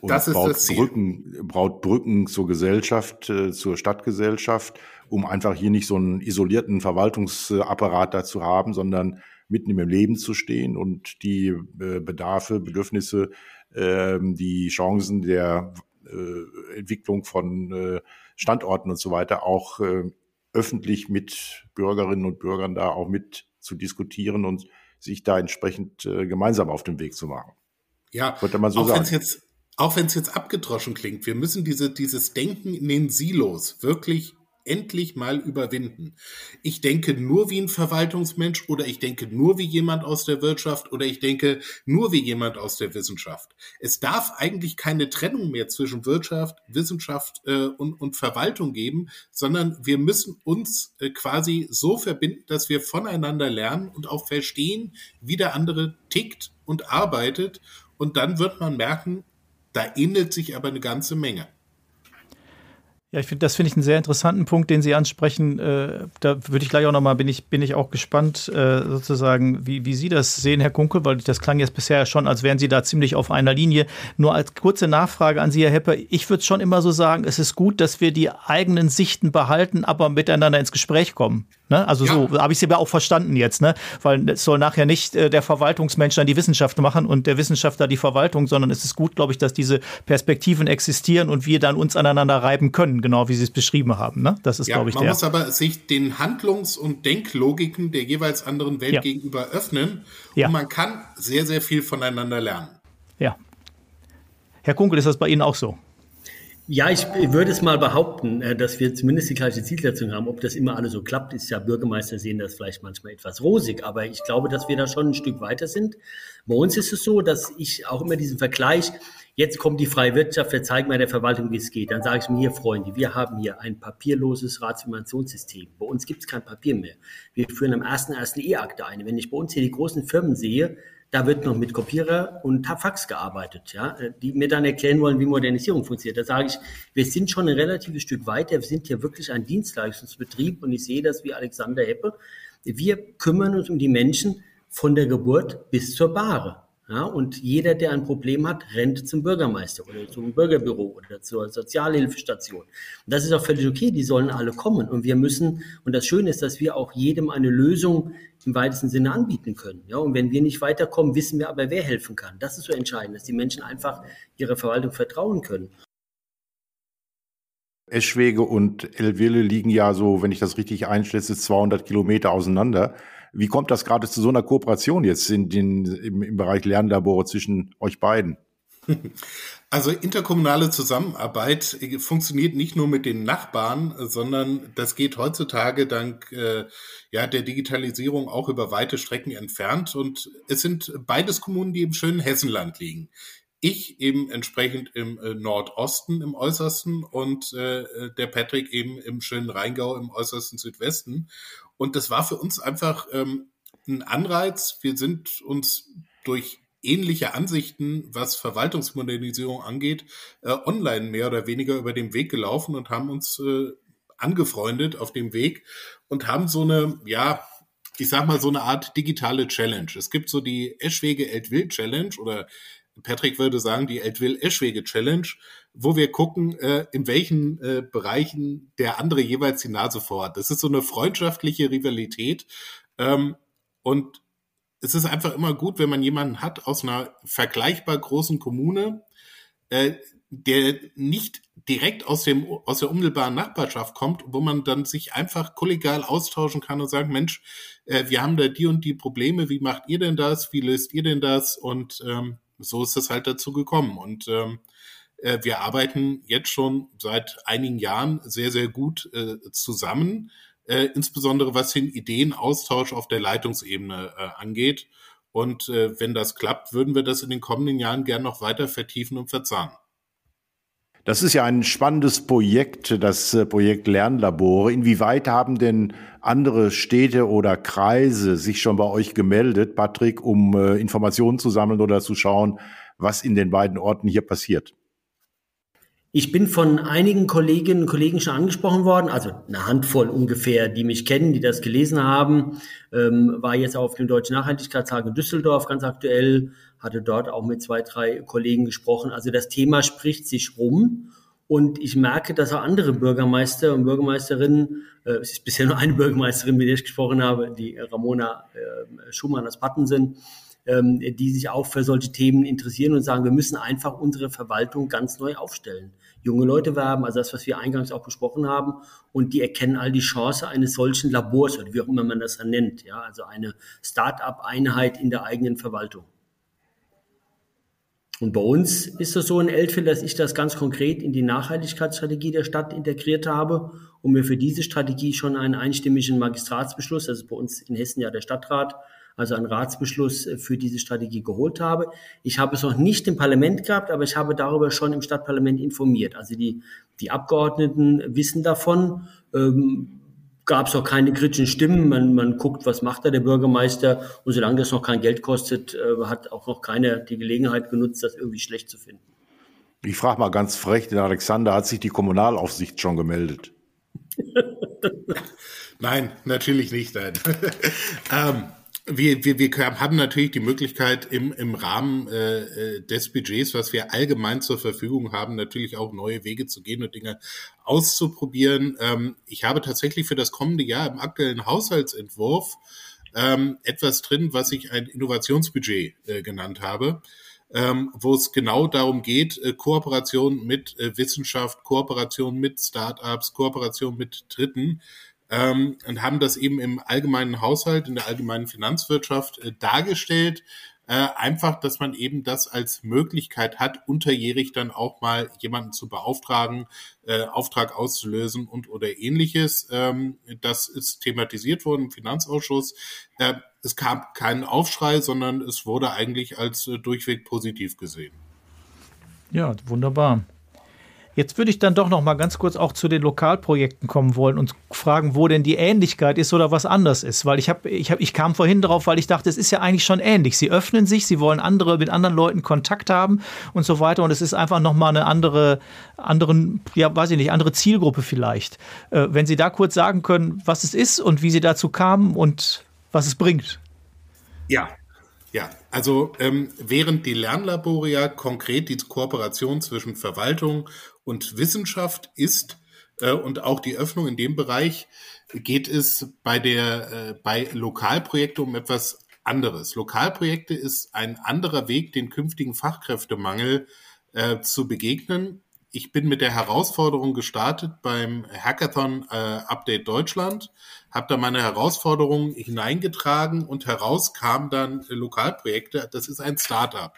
Und das ist baut das Ziel. Brücken, baut Brücken zur Gesellschaft, äh, zur Stadtgesellschaft, um einfach hier nicht so einen isolierten Verwaltungsapparat dazu haben, sondern mitten im Leben zu stehen und die äh, Bedarfe, Bedürfnisse, äh, die Chancen der äh, Entwicklung von äh, Standorten und so weiter auch äh, öffentlich mit Bürgerinnen und Bürgern da auch mit zu diskutieren und sich da entsprechend äh, gemeinsam auf den Weg zu machen. Ja, Könnte man so auch wenn es jetzt, auch wenn es jetzt abgedroschen klingt, wir müssen diese, dieses Denken in den Silos wirklich endlich mal überwinden. Ich denke nur wie ein Verwaltungsmensch oder ich denke nur wie jemand aus der Wirtschaft oder ich denke nur wie jemand aus der Wissenschaft. Es darf eigentlich keine Trennung mehr zwischen Wirtschaft, Wissenschaft äh, und, und Verwaltung geben, sondern wir müssen uns äh, quasi so verbinden, dass wir voneinander lernen und auch verstehen, wie der andere tickt und arbeitet. Und dann wird man merken, da ähnelt sich aber eine ganze Menge. Ja, ich finde, das finde ich einen sehr interessanten Punkt, den Sie ansprechen. Äh, da würde ich gleich auch nochmal, bin ich, bin ich auch gespannt, äh, sozusagen, wie, wie Sie das sehen, Herr Kunkel, weil das klang jetzt bisher schon, als wären Sie da ziemlich auf einer Linie. Nur als kurze Nachfrage an Sie, Herr Hepper. Ich würde schon immer so sagen, es ist gut, dass wir die eigenen Sichten behalten, aber miteinander ins Gespräch kommen. Ne? Also ja. so habe ich sie aber auch verstanden jetzt, ne? Weil es soll nachher nicht äh, der Verwaltungsmensch dann die Wissenschaft machen und der Wissenschaftler die Verwaltung, sondern es ist gut, glaube ich, dass diese Perspektiven existieren und wir dann uns aneinander reiben können, genau wie Sie es beschrieben haben. Ne? Das ist, ja, glaube ich, man der. Man muss aber sich den Handlungs- und Denklogiken der jeweils anderen Welt ja. gegenüber öffnen und man kann sehr, sehr viel voneinander lernen. Ja. Herr Kunkel, ist das bei Ihnen auch so? Ja, ich würde es mal behaupten, äh, dass wir zumindest die gleiche Zielsetzung haben. Ob das immer alles so klappt, ist ja Bürgermeister sehen das vielleicht manchmal etwas rosig, aber ich glaube, dass wir da schon ein Stück weiter sind. Bei uns ist es so, dass ich auch immer diesen Vergleich, jetzt kommt die freie Wirtschaft, wir zeigen mal der Verwaltung, wie es geht. Dann sage ich mir hier, Freunde, wir haben hier ein papierloses Ratsfinanzierungssystem. Bei uns gibt es kein Papier mehr. Wir führen am 1.1. E-Akte ein. Wenn ich bei uns hier die großen Firmen sehe, da wird noch mit Kopierer und Fax gearbeitet, ja, die mir dann erklären wollen, wie Modernisierung funktioniert. Da sage ich, wir sind schon ein relatives Stück weiter. Wir sind hier wirklich ein Dienstleistungsbetrieb und ich sehe das wie Alexander Heppe. Wir kümmern uns um die Menschen von der Geburt bis zur Bahre. Ja, und jeder, der ein Problem hat, rennt zum Bürgermeister oder zum Bürgerbüro oder zur Sozialhilfestation. Und das ist auch völlig okay, die sollen alle kommen. Und wir müssen, und das Schöne ist, dass wir auch jedem eine Lösung im weitesten Sinne anbieten können. Ja, und wenn wir nicht weiterkommen, wissen wir aber, wer helfen kann. Das ist so entscheidend, dass die Menschen einfach ihrer Verwaltung vertrauen können. Eschwege und Elwille liegen ja so, wenn ich das richtig einschätze, 200 Kilometer auseinander. Wie kommt das gerade zu so einer Kooperation jetzt in den, im, im Bereich Lernlabore zwischen euch beiden? Also interkommunale Zusammenarbeit funktioniert nicht nur mit den Nachbarn, sondern das geht heutzutage dank äh, ja, der Digitalisierung auch über weite Strecken entfernt. Und es sind beides Kommunen, die im schönen Hessenland liegen. Ich eben entsprechend im äh, Nordosten, im äußersten und äh, der Patrick eben im schönen Rheingau im äußersten Südwesten. Und das war für uns einfach ähm, ein Anreiz. Wir sind uns durch ähnliche Ansichten, was Verwaltungsmodernisierung angeht, äh, online mehr oder weniger über den Weg gelaufen und haben uns äh, angefreundet auf dem Weg und haben so eine, ja, ich sag mal so eine Art digitale Challenge. Es gibt so die Eschwege Eltwill Challenge oder Patrick würde sagen die Eltwill Eschwege Challenge, wo wir gucken, äh, in welchen äh, Bereichen der andere jeweils die Nase vorhat. Das ist so eine freundschaftliche Rivalität. Ähm, und es ist einfach immer gut, wenn man jemanden hat aus einer vergleichbar großen Kommune, äh, der nicht direkt aus dem aus der unmittelbaren Nachbarschaft kommt, wo man dann sich einfach kollegial austauschen kann und sagen, Mensch, äh, wir haben da die und die Probleme, wie macht ihr denn das, wie löst ihr denn das? Und ähm, so ist es halt dazu gekommen. Und ähm, äh, wir arbeiten jetzt schon seit einigen Jahren sehr, sehr gut äh, zusammen äh, insbesondere was den Ideenaustausch auf der Leitungsebene äh, angeht. Und äh, wenn das klappt, würden wir das in den kommenden Jahren gern noch weiter vertiefen und verzahnen. Das ist ja ein spannendes Projekt, das äh, Projekt Lernlabore. Inwieweit haben denn andere Städte oder Kreise sich schon bei euch gemeldet, Patrick, um äh, Informationen zu sammeln oder zu schauen, was in den beiden Orten hier passiert? Ich bin von einigen Kolleginnen und Kollegen schon angesprochen worden, also eine Handvoll ungefähr, die mich kennen, die das gelesen haben. Ähm, war jetzt auf dem Deutschen Nachhaltigkeitstag in Düsseldorf ganz aktuell, hatte dort auch mit zwei, drei Kollegen gesprochen. Also das Thema spricht sich rum. Und ich merke, dass auch andere Bürgermeister und Bürgermeisterinnen, äh, es ist bisher nur eine Bürgermeisterin, mit der ich gesprochen habe, die Ramona äh, Schumann aus Pattensen, ähm, die sich auch für solche Themen interessieren und sagen, wir müssen einfach unsere Verwaltung ganz neu aufstellen junge Leute werben, also das, was wir eingangs auch besprochen haben, und die erkennen all die Chance eines solchen Labors oder wie auch immer man das dann nennt, ja, also eine Start-up-Einheit in der eigenen Verwaltung. Und bei uns ist es so in Eltville, dass ich das ganz konkret in die Nachhaltigkeitsstrategie der Stadt integriert habe und mir für diese Strategie schon einen einstimmigen Magistratsbeschluss, das ist bei uns in Hessen ja der Stadtrat, also einen Ratsbeschluss äh, für diese Strategie geholt habe. Ich habe es noch nicht im Parlament gehabt, aber ich habe darüber schon im Stadtparlament informiert. Also die, die Abgeordneten wissen davon. Ähm, gab es auch keine kritischen Stimmen. Man, man guckt, was macht da der Bürgermeister. Und solange das noch kein Geld kostet, äh, hat auch noch keiner die Gelegenheit genutzt, das irgendwie schlecht zu finden. Ich frage mal ganz frech, den Alexander, hat sich die Kommunalaufsicht schon gemeldet? nein, natürlich nicht. Nein. ähm, wir, wir, wir haben natürlich die Möglichkeit, im, im Rahmen äh, äh, des Budgets, was wir allgemein zur Verfügung haben, natürlich auch neue Wege zu gehen und Dinge auszuprobieren. Ähm, ich habe tatsächlich für das kommende Jahr im aktuellen Haushaltsentwurf ähm, etwas drin, was ich ein Innovationsbudget äh, genannt habe. Ähm, wo es genau darum geht, äh, Kooperation mit äh, Wissenschaft, Kooperation mit Startups, Kooperation mit Dritten, ähm, und haben das eben im allgemeinen Haushalt, in der allgemeinen Finanzwirtschaft äh, dargestellt. Äh, einfach, dass man eben das als Möglichkeit hat, unterjährig dann auch mal jemanden zu beauftragen, äh, Auftrag auszulösen und oder ähnliches. Ähm, das ist thematisiert worden im Finanzausschuss. Äh, es kam keinen Aufschrei, sondern es wurde eigentlich als äh, durchweg positiv gesehen. Ja, wunderbar. Jetzt würde ich dann doch noch mal ganz kurz auch zu den Lokalprojekten kommen wollen und fragen, wo denn die Ähnlichkeit ist oder was anders ist, weil ich habe ich habe ich kam vorhin drauf, weil ich dachte, es ist ja eigentlich schon ähnlich. Sie öffnen sich, sie wollen andere mit anderen Leuten Kontakt haben und so weiter und es ist einfach noch mal eine andere anderen ja, weiß ich nicht, andere Zielgruppe vielleicht. Äh, wenn Sie da kurz sagen können, was es ist und wie Sie dazu kamen und was es bringt. Ja, ja, also ähm, während die Lernlabore ja konkret die Kooperation zwischen Verwaltung und Wissenschaft ist äh, und auch die Öffnung in dem Bereich, geht es bei der äh, bei Lokalprojekte um etwas anderes. Lokalprojekte ist ein anderer Weg, den künftigen Fachkräftemangel äh, zu begegnen ich bin mit der Herausforderung gestartet beim Hackathon äh, Update Deutschland, habe da meine Herausforderungen hineingetragen und heraus kamen dann Lokalprojekte. Das ist ein Startup.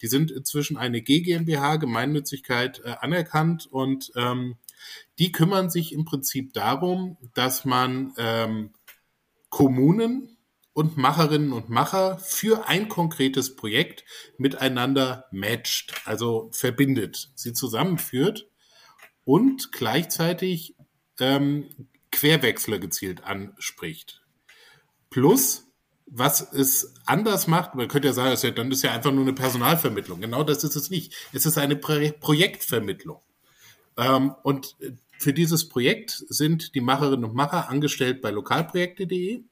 Die sind inzwischen eine GmbH, Gemeinnützigkeit äh, anerkannt und ähm, die kümmern sich im Prinzip darum, dass man ähm, Kommunen und Macherinnen und Macher für ein konkretes Projekt miteinander matcht, also verbindet, sie zusammenführt und gleichzeitig ähm, Querwechsler gezielt anspricht. Plus, was es anders macht, man könnte ja sagen, das ist ja, dann ist ja einfach nur eine Personalvermittlung. Genau das ist es nicht. Es ist eine Pro Projektvermittlung. Ähm, und für dieses Projekt sind die Macherinnen und Macher angestellt bei lokalprojekte.de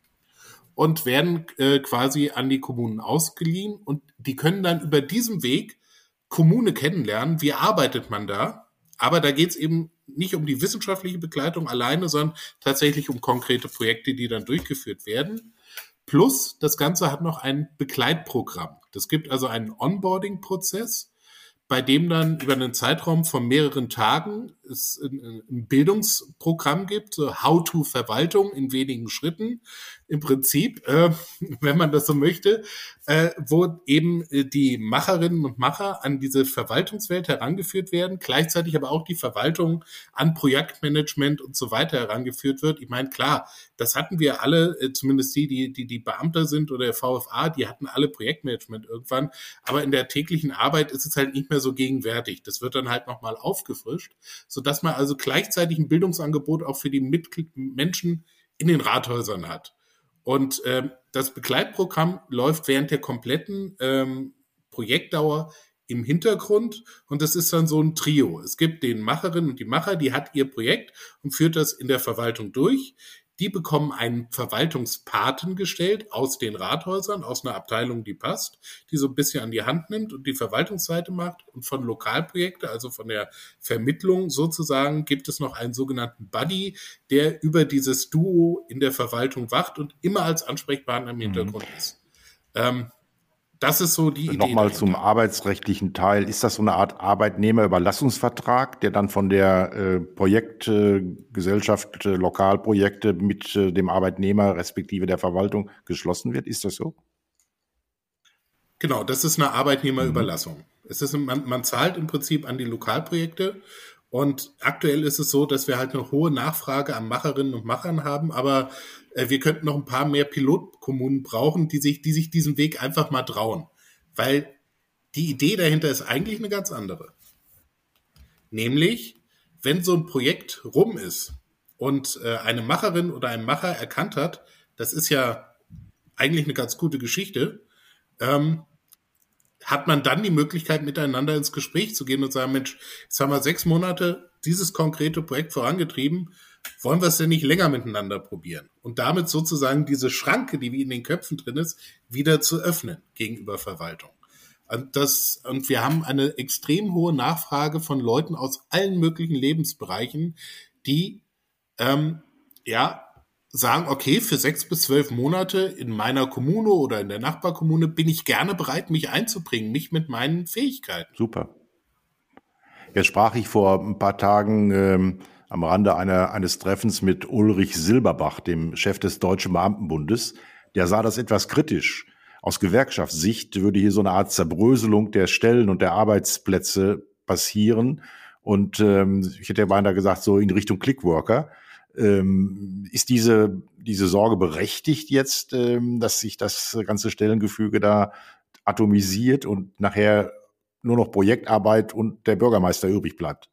und werden äh, quasi an die Kommunen ausgeliehen und die können dann über diesem Weg Kommune kennenlernen, wie arbeitet man da. Aber da geht es eben nicht um die wissenschaftliche Begleitung alleine, sondern tatsächlich um konkrete Projekte, die dann durchgeführt werden. Plus, das Ganze hat noch ein Begleitprogramm. Das gibt also einen Onboarding-Prozess, bei dem dann über einen Zeitraum von mehreren Tagen es ein, Bildungsprogramm gibt, so How-to-Verwaltung in wenigen Schritten, im Prinzip, äh, wenn man das so möchte, äh, wo eben äh, die Macherinnen und Macher an diese Verwaltungswelt herangeführt werden, gleichzeitig aber auch die Verwaltung an Projektmanagement und so weiter herangeführt wird. Ich meine, klar, das hatten wir alle, äh, zumindest die, die, die, die Beamter sind oder der VFA, die hatten alle Projektmanagement irgendwann, aber in der täglichen Arbeit ist es halt nicht mehr so gegenwärtig. Das wird dann halt nochmal aufgefrischt, sodass man also gleichzeitig ein Bildungsangebot auch für die Mitglied Menschen in den Rathäusern hat. Und ähm, das Begleitprogramm läuft während der kompletten ähm, Projektdauer im Hintergrund und das ist dann so ein Trio. Es gibt den Macherinnen und die Macher, die hat ihr Projekt und führt das in der Verwaltung durch. Die bekommen einen Verwaltungspaten gestellt aus den Rathäusern, aus einer Abteilung, die passt, die so ein bisschen an die Hand nimmt und die Verwaltungsseite macht. Und von Lokalprojekte, also von der Vermittlung sozusagen, gibt es noch einen sogenannten Buddy, der über dieses Duo in der Verwaltung wacht und immer als Ansprechpartner im mhm. Hintergrund mhm. ist. Ähm, das ist so die Idee. Nochmal zum arbeitsrechtlichen Teil. Ist das so eine Art Arbeitnehmerüberlassungsvertrag, der dann von der äh, Projektgesellschaft, äh, Lokalprojekte mit äh, dem Arbeitnehmer respektive der Verwaltung geschlossen wird? Ist das so? Genau, das ist eine Arbeitnehmerüberlassung. Mhm. Es ist, man, man zahlt im Prinzip an die Lokalprojekte und aktuell ist es so, dass wir halt eine hohe Nachfrage an Macherinnen und Machern haben, aber äh, wir könnten noch ein paar mehr Pilotkommunen brauchen, die sich, die sich diesen Weg einfach mal trauen. Weil die Idee dahinter ist eigentlich eine ganz andere. Nämlich, wenn so ein Projekt rum ist und äh, eine Macherin oder ein Macher erkannt hat, das ist ja eigentlich eine ganz gute Geschichte, ähm, hat man dann die Möglichkeit, miteinander ins Gespräch zu gehen und sagen, Mensch, jetzt haben wir sechs Monate dieses konkrete Projekt vorangetrieben, wollen wir es denn nicht länger miteinander probieren? Und damit sozusagen diese Schranke, die wie in den Köpfen drin ist, wieder zu öffnen gegenüber Verwaltung. Und, das, und wir haben eine extrem hohe Nachfrage von Leuten aus allen möglichen Lebensbereichen, die ähm, ja sagen, okay, für sechs bis zwölf Monate in meiner Kommune oder in der Nachbarkommune bin ich gerne bereit, mich einzubringen, mich mit meinen Fähigkeiten. Super. Jetzt sprach ich vor ein paar Tagen ähm, am Rande einer, eines Treffens mit Ulrich Silberbach, dem Chef des Deutschen Beamtenbundes. Der sah das etwas kritisch. Aus Gewerkschaftssicht würde hier so eine Art Zerbröselung der Stellen und der Arbeitsplätze passieren. Und ähm, ich hätte ja beinahe gesagt, so in Richtung Clickworker. Ähm, ist diese, diese Sorge berechtigt jetzt, ähm, dass sich das ganze Stellengefüge da atomisiert und nachher nur noch Projektarbeit und der Bürgermeister übrig bleibt?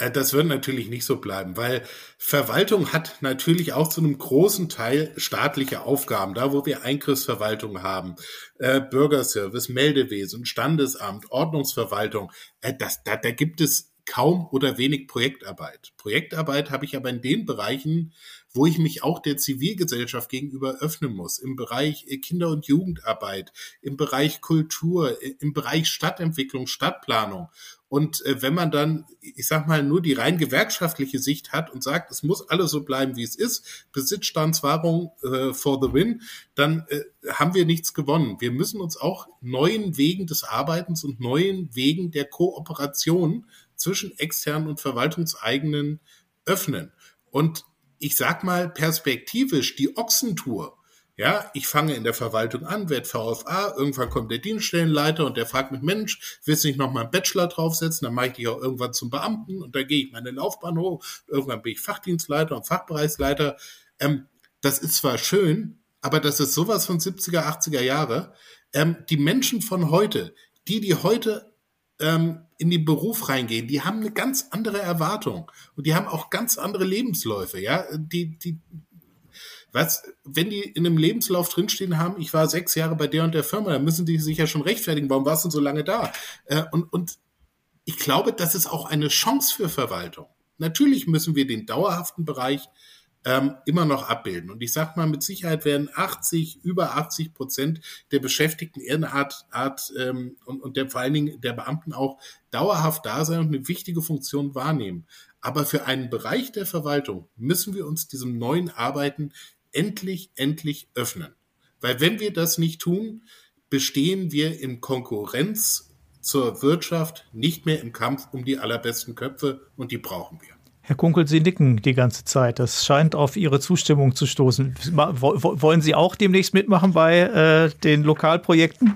Äh, das wird natürlich nicht so bleiben, weil Verwaltung hat natürlich auch zu einem großen Teil staatliche Aufgaben. Da, wo wir Eingriffsverwaltung haben, äh, Bürgerservice, Meldewesen, Standesamt, Ordnungsverwaltung, äh, das, da, da gibt es kaum oder wenig Projektarbeit. Projektarbeit habe ich aber in den Bereichen, wo ich mich auch der Zivilgesellschaft gegenüber öffnen muss, im Bereich äh, Kinder- und Jugendarbeit, im Bereich Kultur, äh, im Bereich Stadtentwicklung, Stadtplanung. Und äh, wenn man dann, ich sag mal, nur die rein gewerkschaftliche Sicht hat und sagt, es muss alles so bleiben, wie es ist, Besitzstandswahrung äh, for the win, dann äh, haben wir nichts gewonnen. Wir müssen uns auch neuen Wegen des Arbeitens und neuen Wegen der Kooperation zwischen externen und verwaltungseigenen öffnen. Und ich sag mal perspektivisch die Ochsentour, ja, ich fange in der Verwaltung an, werde VFA, irgendwann kommt der Dienststellenleiter und der fragt mich, Mensch, willst du nicht noch mal einen Bachelor draufsetzen? Dann mache ich dich auch irgendwann zum Beamten und dann gehe ich meine Laufbahn hoch. Irgendwann bin ich Fachdienstleiter und Fachbereichsleiter. Ähm, das ist zwar schön, aber das ist sowas von 70er, 80er Jahre. Ähm, die Menschen von heute, die, die heute ähm, in den Beruf reingehen, die haben eine ganz andere Erwartung und die haben auch ganz andere Lebensläufe, ja. Die, die, was, wenn die in einem Lebenslauf drinstehen haben, ich war sechs Jahre bei der und der Firma, dann müssen die sich ja schon rechtfertigen, warum warst du so lange da? Äh, und, und ich glaube, das ist auch eine Chance für Verwaltung. Natürlich müssen wir den dauerhaften Bereich ähm, immer noch abbilden. Und ich sage mal, mit Sicherheit werden 80, über 80 Prozent der Beschäftigten Ehrenart Art, ähm, und, und der, vor allen Dingen der Beamten auch dauerhaft da sein und eine wichtige Funktion wahrnehmen. Aber für einen Bereich der Verwaltung müssen wir uns diesem neuen Arbeiten endlich, endlich öffnen. Weil wenn wir das nicht tun, bestehen wir in Konkurrenz zur Wirtschaft, nicht mehr im Kampf um die allerbesten Köpfe und die brauchen wir. Herr Kunkel, Sie nicken die ganze Zeit. Das scheint auf Ihre Zustimmung zu stoßen. Wollen Sie auch demnächst mitmachen bei äh, den Lokalprojekten?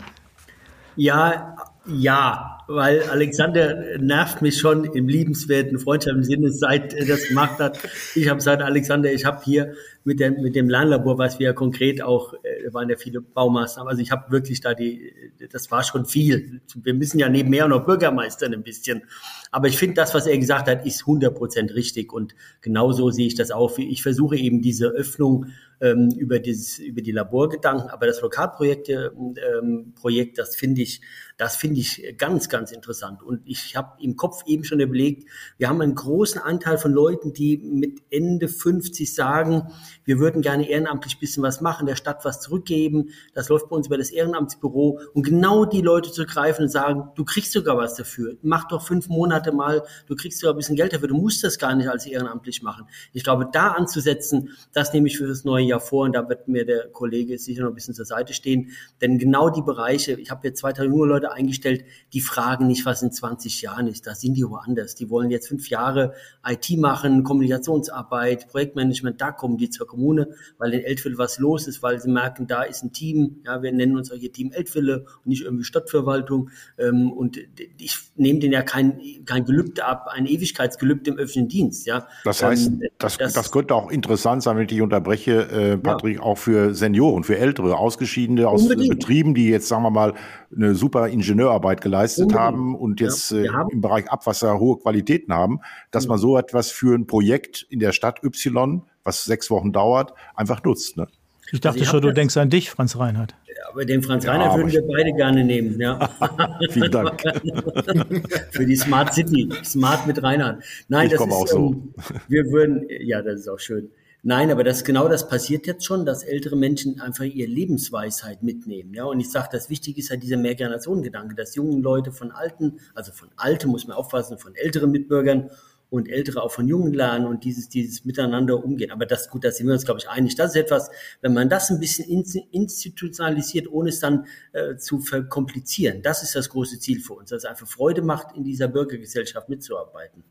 Ja, ja, weil Alexander nervt mich schon im liebenswerten, freundschaftlichen Sinne, seit er das gemacht hat. Ich habe gesagt, Alexander, ich habe hier mit, der, mit dem Lernlabor, was wir ja konkret auch, äh, waren ja viele Baumaßnahmen. Also ich habe wirklich da die, das war schon viel. Wir müssen ja nebenher noch Bürgermeistern ein bisschen. Aber ich finde, das, was er gesagt hat, ist 100 Prozent richtig. Und genauso sehe ich das auch. Ich versuche eben diese Öffnung ähm, über, dieses, über die Laborgedanken. Aber das Lokalprojekt, ähm, Projekt, das finde ich, das finde ich ganz, ganz interessant. Und ich habe im Kopf eben schon überlegt, wir haben einen großen Anteil von Leuten, die mit Ende 50 sagen, wir würden gerne ehrenamtlich bisschen was machen, der Stadt was zurückgeben. Das läuft bei uns über das Ehrenamtsbüro. Und genau die Leute zu greifen und sagen, du kriegst sogar was dafür. Mach doch fünf Monate mal, du kriegst sogar ein bisschen Geld dafür. Du musst das gar nicht als ehrenamtlich machen. Ich glaube, da anzusetzen, das nehme ich für das neue Jahr vor. Und da wird mir der Kollege sicher noch ein bisschen zur Seite stehen. Denn genau die Bereiche, ich habe jetzt zwei, drei junge Leute eingestellt, die fragen nicht, was in 20 Jahren ist. Da sind die woanders. Die wollen jetzt fünf Jahre IT machen, Kommunikationsarbeit, Projektmanagement, da kommen die zur Kommune, weil in Eltville was los ist, weil sie merken, da ist ein Team, ja, wir nennen uns auch hier Team Eltville und nicht irgendwie Stadtverwaltung ähm, und ich nehme denen ja kein, kein Gelübde ab, ein Ewigkeitsgelübde im öffentlichen Dienst, ja. Das heißt, ähm, das, das, das, könnte auch interessant sein, wenn ich unterbreche, äh, Patrick, ja. auch für Senioren, für Ältere, Ausgeschiedene aus Unbedingt. Betrieben, die jetzt, sagen wir mal, eine super Ingenieurarbeit geleistet Unbedingt. haben und jetzt ja, äh, im Bereich Abwasser hohe Qualitäten haben, dass ja. man so etwas für ein Projekt in der Stadt Y was sechs Wochen dauert, einfach nutzt. Ne? Ich dachte also schon, du denkst an dich, Franz Reinhardt. aber den Franz Reiner ja, würden wir beide gerne nehmen. Ja. Vielen Dank. Für die Smart City. Smart mit Reinhard. Nein, ich das ist auch so. Wir würden, ja, das ist auch schön. Nein, aber das genau das passiert jetzt schon, dass ältere Menschen einfach ihre Lebensweisheit mitnehmen. Ja, und ich sage, das Wichtige ist ja dieser Mehrgenerationengedanke, dass jungen Leute von alten, also von alten muss man aufpassen, von älteren Mitbürgern und Ältere auch von Jungen lernen und dieses, dieses Miteinander umgehen. Aber das, gut, da sind wir uns, glaube ich, einig. Das ist etwas, wenn man das ein bisschen institutionalisiert, ohne es dann äh, zu verkomplizieren, das ist das große Ziel für uns, dass es einfach Freude macht, in dieser Bürgergesellschaft mitzuarbeiten.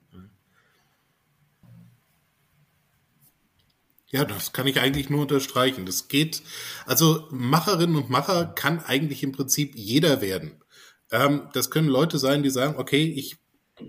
Ja, das kann ich eigentlich nur unterstreichen. Das geht, also Macherinnen und Macher kann eigentlich im Prinzip jeder werden. Ähm, das können Leute sein, die sagen, okay, ich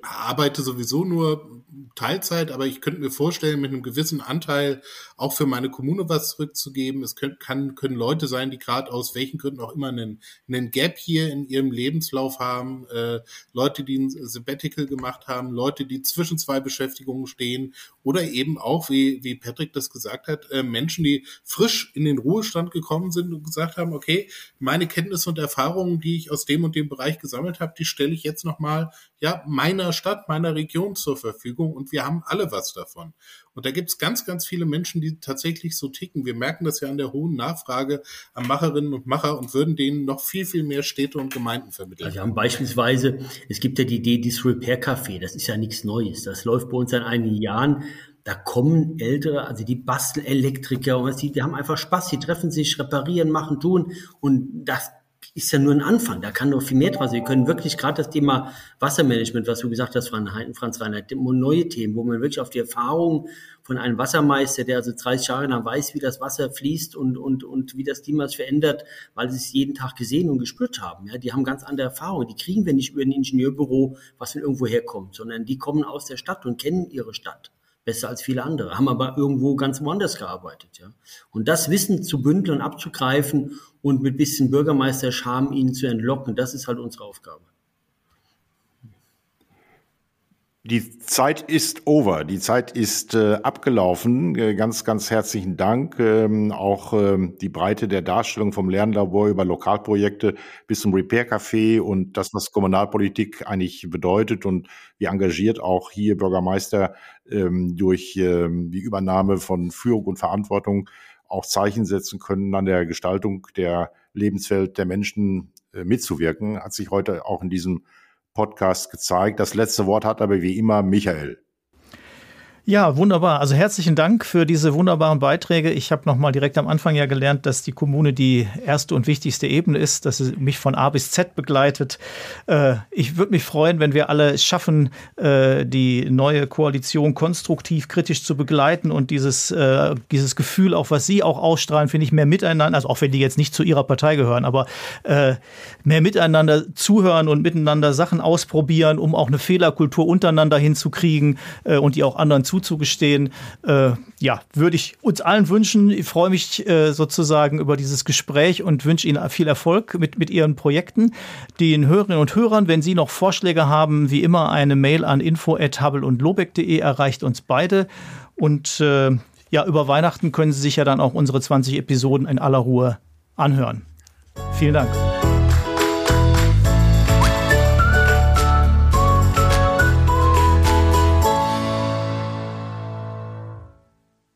arbeite sowieso nur Teilzeit, aber ich könnte mir vorstellen, mit einem gewissen Anteil auch für meine Kommune was zurückzugeben. Es können, kann, können Leute sein, die gerade aus welchen Gründen auch immer einen, einen Gap hier in ihrem Lebenslauf haben, äh, Leute, die ein Sabbatical gemacht haben, Leute, die zwischen zwei Beschäftigungen stehen oder eben auch, wie, wie Patrick das gesagt hat, äh, Menschen, die frisch in den Ruhestand gekommen sind und gesagt haben, okay, meine Kenntnisse und Erfahrungen, die ich aus dem und dem Bereich gesammelt habe, die stelle ich jetzt nochmal ja, meiner Stadt, meiner Region zur Verfügung und wir haben alle was davon. Und da gibt es ganz, ganz viele Menschen, die tatsächlich so ticken. Wir merken das ja an der hohen Nachfrage an Macherinnen und Macher und würden denen noch viel, viel mehr Städte und Gemeinden vermitteln. Also wir haben beispielsweise, es gibt ja die Idee des Repair Café, das ist ja nichts Neues. Das läuft bei uns seit einigen Jahren. Da kommen ältere, also die Bastelelektriker und die, die haben einfach Spaß, die treffen sich, reparieren, machen, tun und das ist ja nur ein Anfang. Da kann noch viel mehr draus. Wir können wirklich gerade das Thema Wassermanagement, was du gesagt hast, Franz Reinhardt, neue Themen, wo man wirklich auf die Erfahrung von einem Wassermeister, der also 30 Jahre lang weiß, wie das Wasser fließt und, und, und wie das Klima sich verändert, weil sie es jeden Tag gesehen und gespürt haben. Ja, die haben ganz andere Erfahrungen. Die kriegen wir nicht über ein Ingenieurbüro, was von irgendwo herkommt, sondern die kommen aus der Stadt und kennen ihre Stadt besser als viele andere, haben aber irgendwo ganz woanders gearbeitet. Ja. Und das Wissen zu bündeln abzugreifen und mit bisschen Bürgermeisterscham ihnen zu entlocken, das ist halt unsere Aufgabe. Die Zeit ist over, die Zeit ist äh, abgelaufen. Äh, ganz, ganz herzlichen Dank. Ähm, auch ähm, die Breite der Darstellung vom Lernlabor über Lokalprojekte bis zum Repair Café und das, was Kommunalpolitik eigentlich bedeutet und wie engagiert auch hier Bürgermeister ähm, durch ähm, die Übernahme von Führung und Verantwortung auch Zeichen setzen können, an der Gestaltung der Lebenswelt der Menschen äh, mitzuwirken, hat sich heute auch in diesem Podcast gezeigt. Das letzte Wort hat aber wie immer Michael. Ja, wunderbar. Also herzlichen Dank für diese wunderbaren Beiträge. Ich habe noch mal direkt am Anfang ja gelernt, dass die Kommune die erste und wichtigste Ebene ist, dass sie mich von A bis Z begleitet. Äh, ich würde mich freuen, wenn wir alle schaffen, äh, die neue Koalition konstruktiv, kritisch zu begleiten und dieses, äh, dieses Gefühl, auch was Sie auch ausstrahlen, finde ich, mehr miteinander, also auch wenn die jetzt nicht zu Ihrer Partei gehören, aber mehr miteinander zuhören und miteinander Sachen ausprobieren, um auch eine Fehlerkultur untereinander hinzukriegen und die auch anderen zu zuzugestehen. Äh, ja, würde ich uns allen wünschen. Ich freue mich äh, sozusagen über dieses Gespräch und wünsche Ihnen viel Erfolg mit, mit Ihren Projekten. Den Hörerinnen und Hörern, wenn Sie noch Vorschläge haben, wie immer eine Mail an info.habel-und-lobeck.de erreicht uns beide. Und äh, ja, über Weihnachten können Sie sich ja dann auch unsere 20 Episoden in aller Ruhe anhören. Vielen Dank.